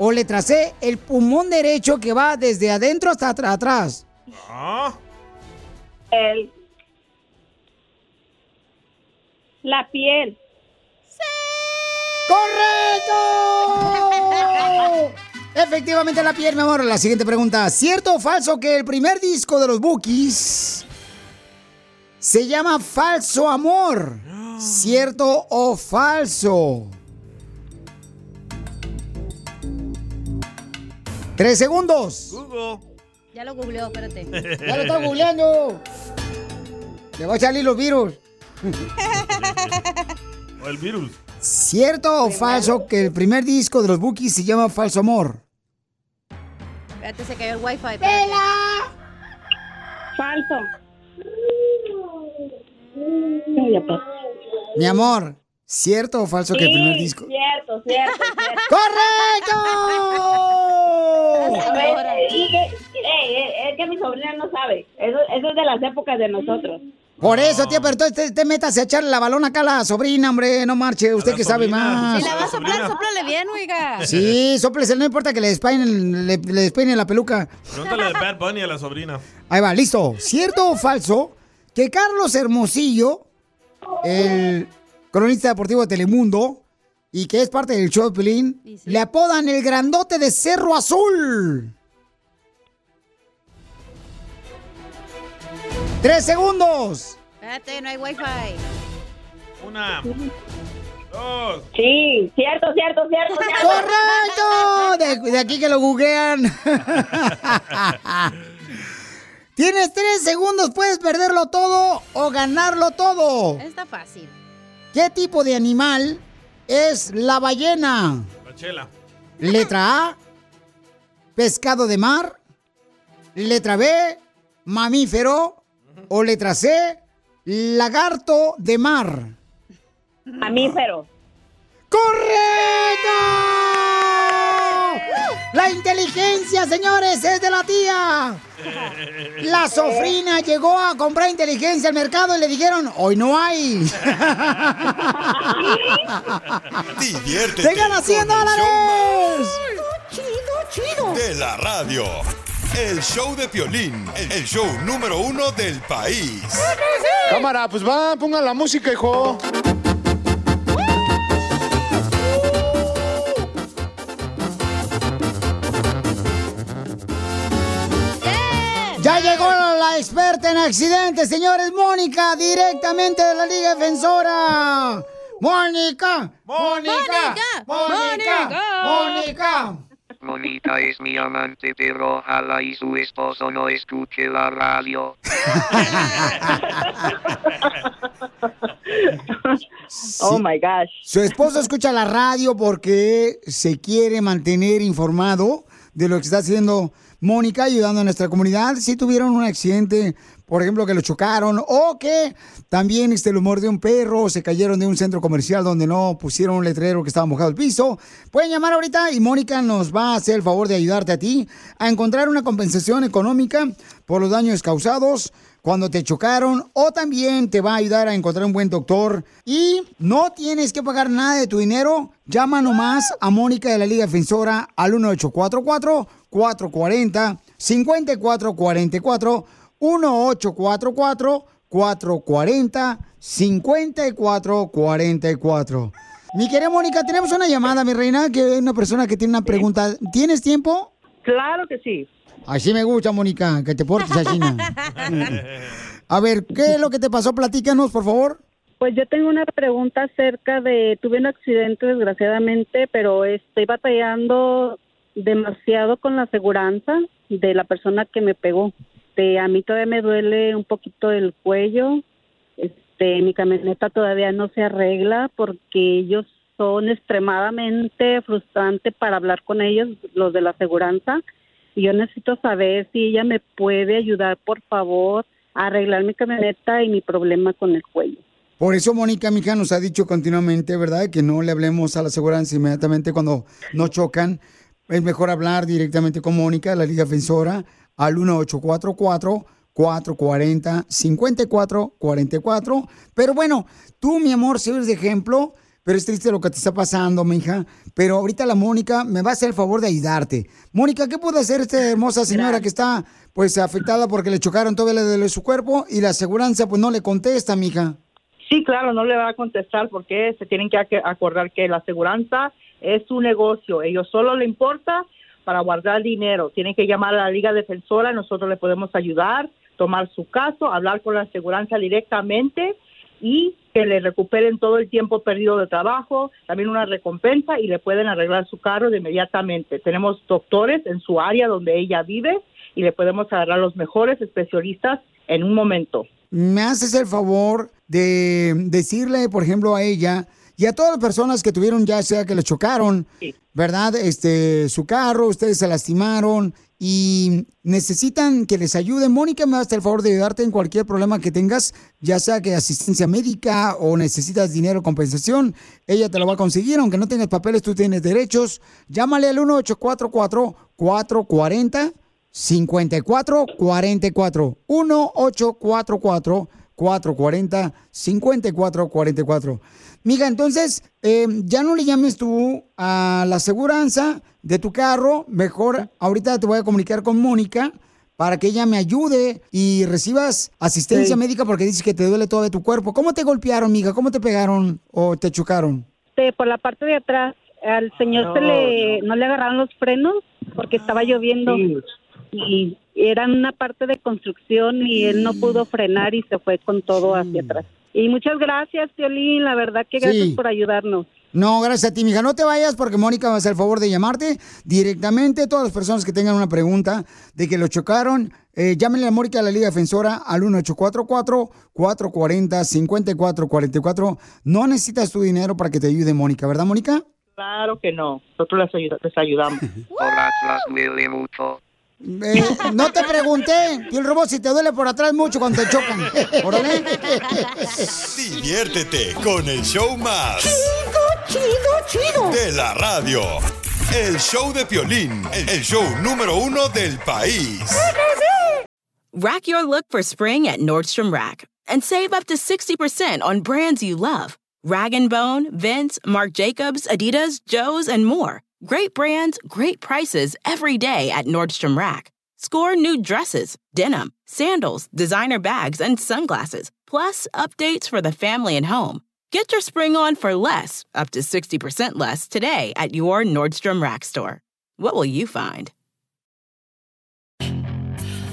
Speaker 2: O letra C, el pulmón derecho que va desde adentro hasta atr- atrás.
Speaker 24: El... La piel.
Speaker 2: ¡Correcto! [laughs] Efectivamente la piel, mi amor. La siguiente pregunta. ¿Cierto o falso que el primer disco de los Bookies se llama Falso Amor? ¿Cierto o falso? Tres segundos.
Speaker 3: Google.
Speaker 4: Ya lo googleó, espérate.
Speaker 2: Ya lo está googleando. Le va a salir los virus. [laughs]
Speaker 3: O el virus.
Speaker 2: ¿Cierto o falso que el primer disco de los Bookies se llama Falso Amor?
Speaker 4: Espérate, se cayó el wifi. espérate.
Speaker 24: Falso.
Speaker 2: Mi amor, ¿cierto o falso que el primer disco?
Speaker 24: Cierto, cierto, cierto. [laughs]
Speaker 2: ¡Correcto!
Speaker 24: Que- ey, ey, es que mi sobrina no sabe. Eso, eso es de las épocas de nosotros.
Speaker 2: Por eso, tía, pero entonces te, te metas a echarle la balón acá a la sobrina, hombre, no marche, usted que sabe más.
Speaker 4: Si la va a soplar, soplale bien, oiga.
Speaker 2: Sí, soplese, no importa que le despeinen, le, le despeinen la peluca.
Speaker 3: Pregúntale de Bad Bunny a la sobrina.
Speaker 2: Ahí va, listo. ¿Cierto o falso que Carlos Hermosillo, el cronista deportivo de Telemundo, y que es parte del show de Pelín, le apodan el grandote de Cerro Azul? ¡Tres segundos!
Speaker 4: Espérate, no hay wifi.
Speaker 3: Una. Dos.
Speaker 24: Sí, cierto, cierto, cierto. cierto.
Speaker 2: ¡Correcto! De, de aquí que lo googlean. [laughs] Tienes tres segundos, puedes perderlo todo o ganarlo todo.
Speaker 4: Está fácil.
Speaker 2: ¿Qué tipo de animal es la ballena?
Speaker 3: La chela.
Speaker 2: Letra A, pescado de mar. Letra B, mamífero. O letra C, lagarto de mar.
Speaker 24: Mamífero.
Speaker 2: ¡Correcto! La inteligencia, señores, es de la tía. La sofrina llegó a comprar inteligencia al mercado y le dijeron, hoy no hay. [laughs]
Speaker 1: Diviértete.
Speaker 2: ¡Te gana 100
Speaker 1: con el show
Speaker 2: dólares!
Speaker 1: más De la radio. El show de Piolín. El show número uno del país.
Speaker 10: Cámara, pues va, pongan la música, hijo.
Speaker 2: La experta en accidentes, señores. Mónica, directamente de la Liga Defensora. Mónica, Mónica, Mónica, Mónica.
Speaker 20: Mónica es mi amante, pero ojalá y su esposo no escuche la radio. [laughs]
Speaker 24: Oh my gosh.
Speaker 2: Su esposo escucha la radio porque se quiere mantener informado de lo que está haciendo Mónica ayudando a nuestra comunidad. Si tuvieron un accidente, por ejemplo, que lo chocaron o que también este, lo mordió un perro se cayeron de un centro comercial donde no pusieron un letrero que estaba mojado el piso, pueden llamar ahorita y Mónica nos va a hacer el favor de ayudarte a ti a encontrar una compensación económica por los daños causados cuando te chocaron o también te va a ayudar a encontrar un buen doctor y no tienes que pagar nada de tu dinero. Llama nomás a Mónica de la Liga Defensora al 1844 440 5444 1844 440 5444 Mi querida Mónica, tenemos una llamada, mi reina, que es una persona que tiene una pregunta. ¿Tienes tiempo?
Speaker 24: Claro que sí.
Speaker 2: Así me gusta, Mónica, que te portes así. [laughs] A ver, ¿qué es lo que te pasó? Platícanos, por favor.
Speaker 24: Pues yo tengo una pregunta acerca de, tuve un accidente desgraciadamente, pero estoy batallando demasiado con la aseguranza de la persona que me pegó. A mí todavía me duele un poquito el cuello, este,
Speaker 27: mi camioneta todavía no se arregla porque ellos son extremadamente frustrantes para hablar con ellos, los de la aseguranza. Y yo necesito saber si ella me puede ayudar, por favor, a arreglar mi camioneta y mi problema con el cuello.
Speaker 2: Por eso Mónica, mija, nos ha dicho continuamente, ¿verdad? Que no le hablemos a la aseguranza inmediatamente cuando nos chocan. Es mejor hablar directamente con Mónica, la Liga Defensora, al 1844-440-5444. Pero bueno, tú, mi amor, sirves de ejemplo, pero es triste lo que te está pasando, mija. Pero ahorita la Mónica me va a hacer el favor de ayudarte. Mónica, ¿qué puede hacer esta hermosa señora que está, pues, afectada porque le chocaron todo el de su cuerpo y la aseguranza, pues, no le contesta, mija?
Speaker 30: Sí, claro, no le va a contestar porque se tienen que ac- acordar que la aseguranza es su negocio. Ellos solo le importa para guardar dinero. Tienen que llamar a la Liga Defensora, nosotros le podemos ayudar, tomar su caso, hablar con la aseguranza directamente y que le recuperen todo el tiempo perdido de trabajo, también una recompensa y le pueden arreglar su carro de inmediatamente. Tenemos doctores en su área donde ella vive y le podemos agarrar los mejores especialistas en un momento.
Speaker 2: ¿Me haces el favor de decirle, por ejemplo, a ella y a todas las personas que tuvieron, ya sea que le chocaron, ¿verdad? Este, su carro, ustedes se lastimaron y necesitan que les ayude. Mónica, me hace el favor de ayudarte en cualquier problema que tengas, ya sea que asistencia médica o necesitas dinero, compensación. Ella te lo va a conseguir, aunque no tengas papeles, tú tienes derechos. Llámale al 1844 440 5444 1844 440 5444 Miga, entonces, eh, ya no le llames tú a la aseguranza de tu carro. Mejor, ahorita te voy a comunicar con Mónica para que ella me ayude y recibas asistencia
Speaker 27: Sí.
Speaker 2: médica porque dices que te duele todo de tu cuerpo. ¿Cómo te golpearon, miga? ¿Cómo te pegaron o te chocaron?
Speaker 27: Este, por la parte de atrás, al señor
Speaker 2: No,
Speaker 27: se le, no. le agarraron los frenos porque estaba lloviendo y era una parte de construcción y él no pudo frenar y se fue con todo hacia atrás. Y muchas gracias, Piolín, la verdad que gracias
Speaker 2: Sí.
Speaker 27: por ayudarnos.
Speaker 2: No, gracias a ti, mija. No te vayas porque Mónica va a hacer el favor de llamarte directamente. Todas las personas que tengan una pregunta de que lo chocaron, eh, llámenle a Mónica a la Liga Defensora al 1844-440-5444. No necesitas tu dinero para que te ayude Mónica, ¿verdad, Mónica?
Speaker 30: Claro que no, nosotros les, ayuda- les ayudamos. [laughs]
Speaker 20: Horas las mucho.
Speaker 2: Eh, no te pregunté, el robot, si te duele por atrás mucho cuando te chocan. Órale.
Speaker 1: Diviértete con el show más.
Speaker 29: Chido, chido,
Speaker 1: De la radio. El show de Piolín, el show número uno del país.
Speaker 32: Rack your look for spring at Nordstrom Rack and save up to 60% on brands you love. Rag & Bone, Vince, Marc Jacobs, Adidas, Joe's, and more. Great brands, great prices every day at Nordstrom Rack. Score new dresses, denim, sandals, designer bags, and sunglasses, plus updates for the family and home. Get your spring on for less, up to 60% less, today at your Nordstrom Rack store. What will you find?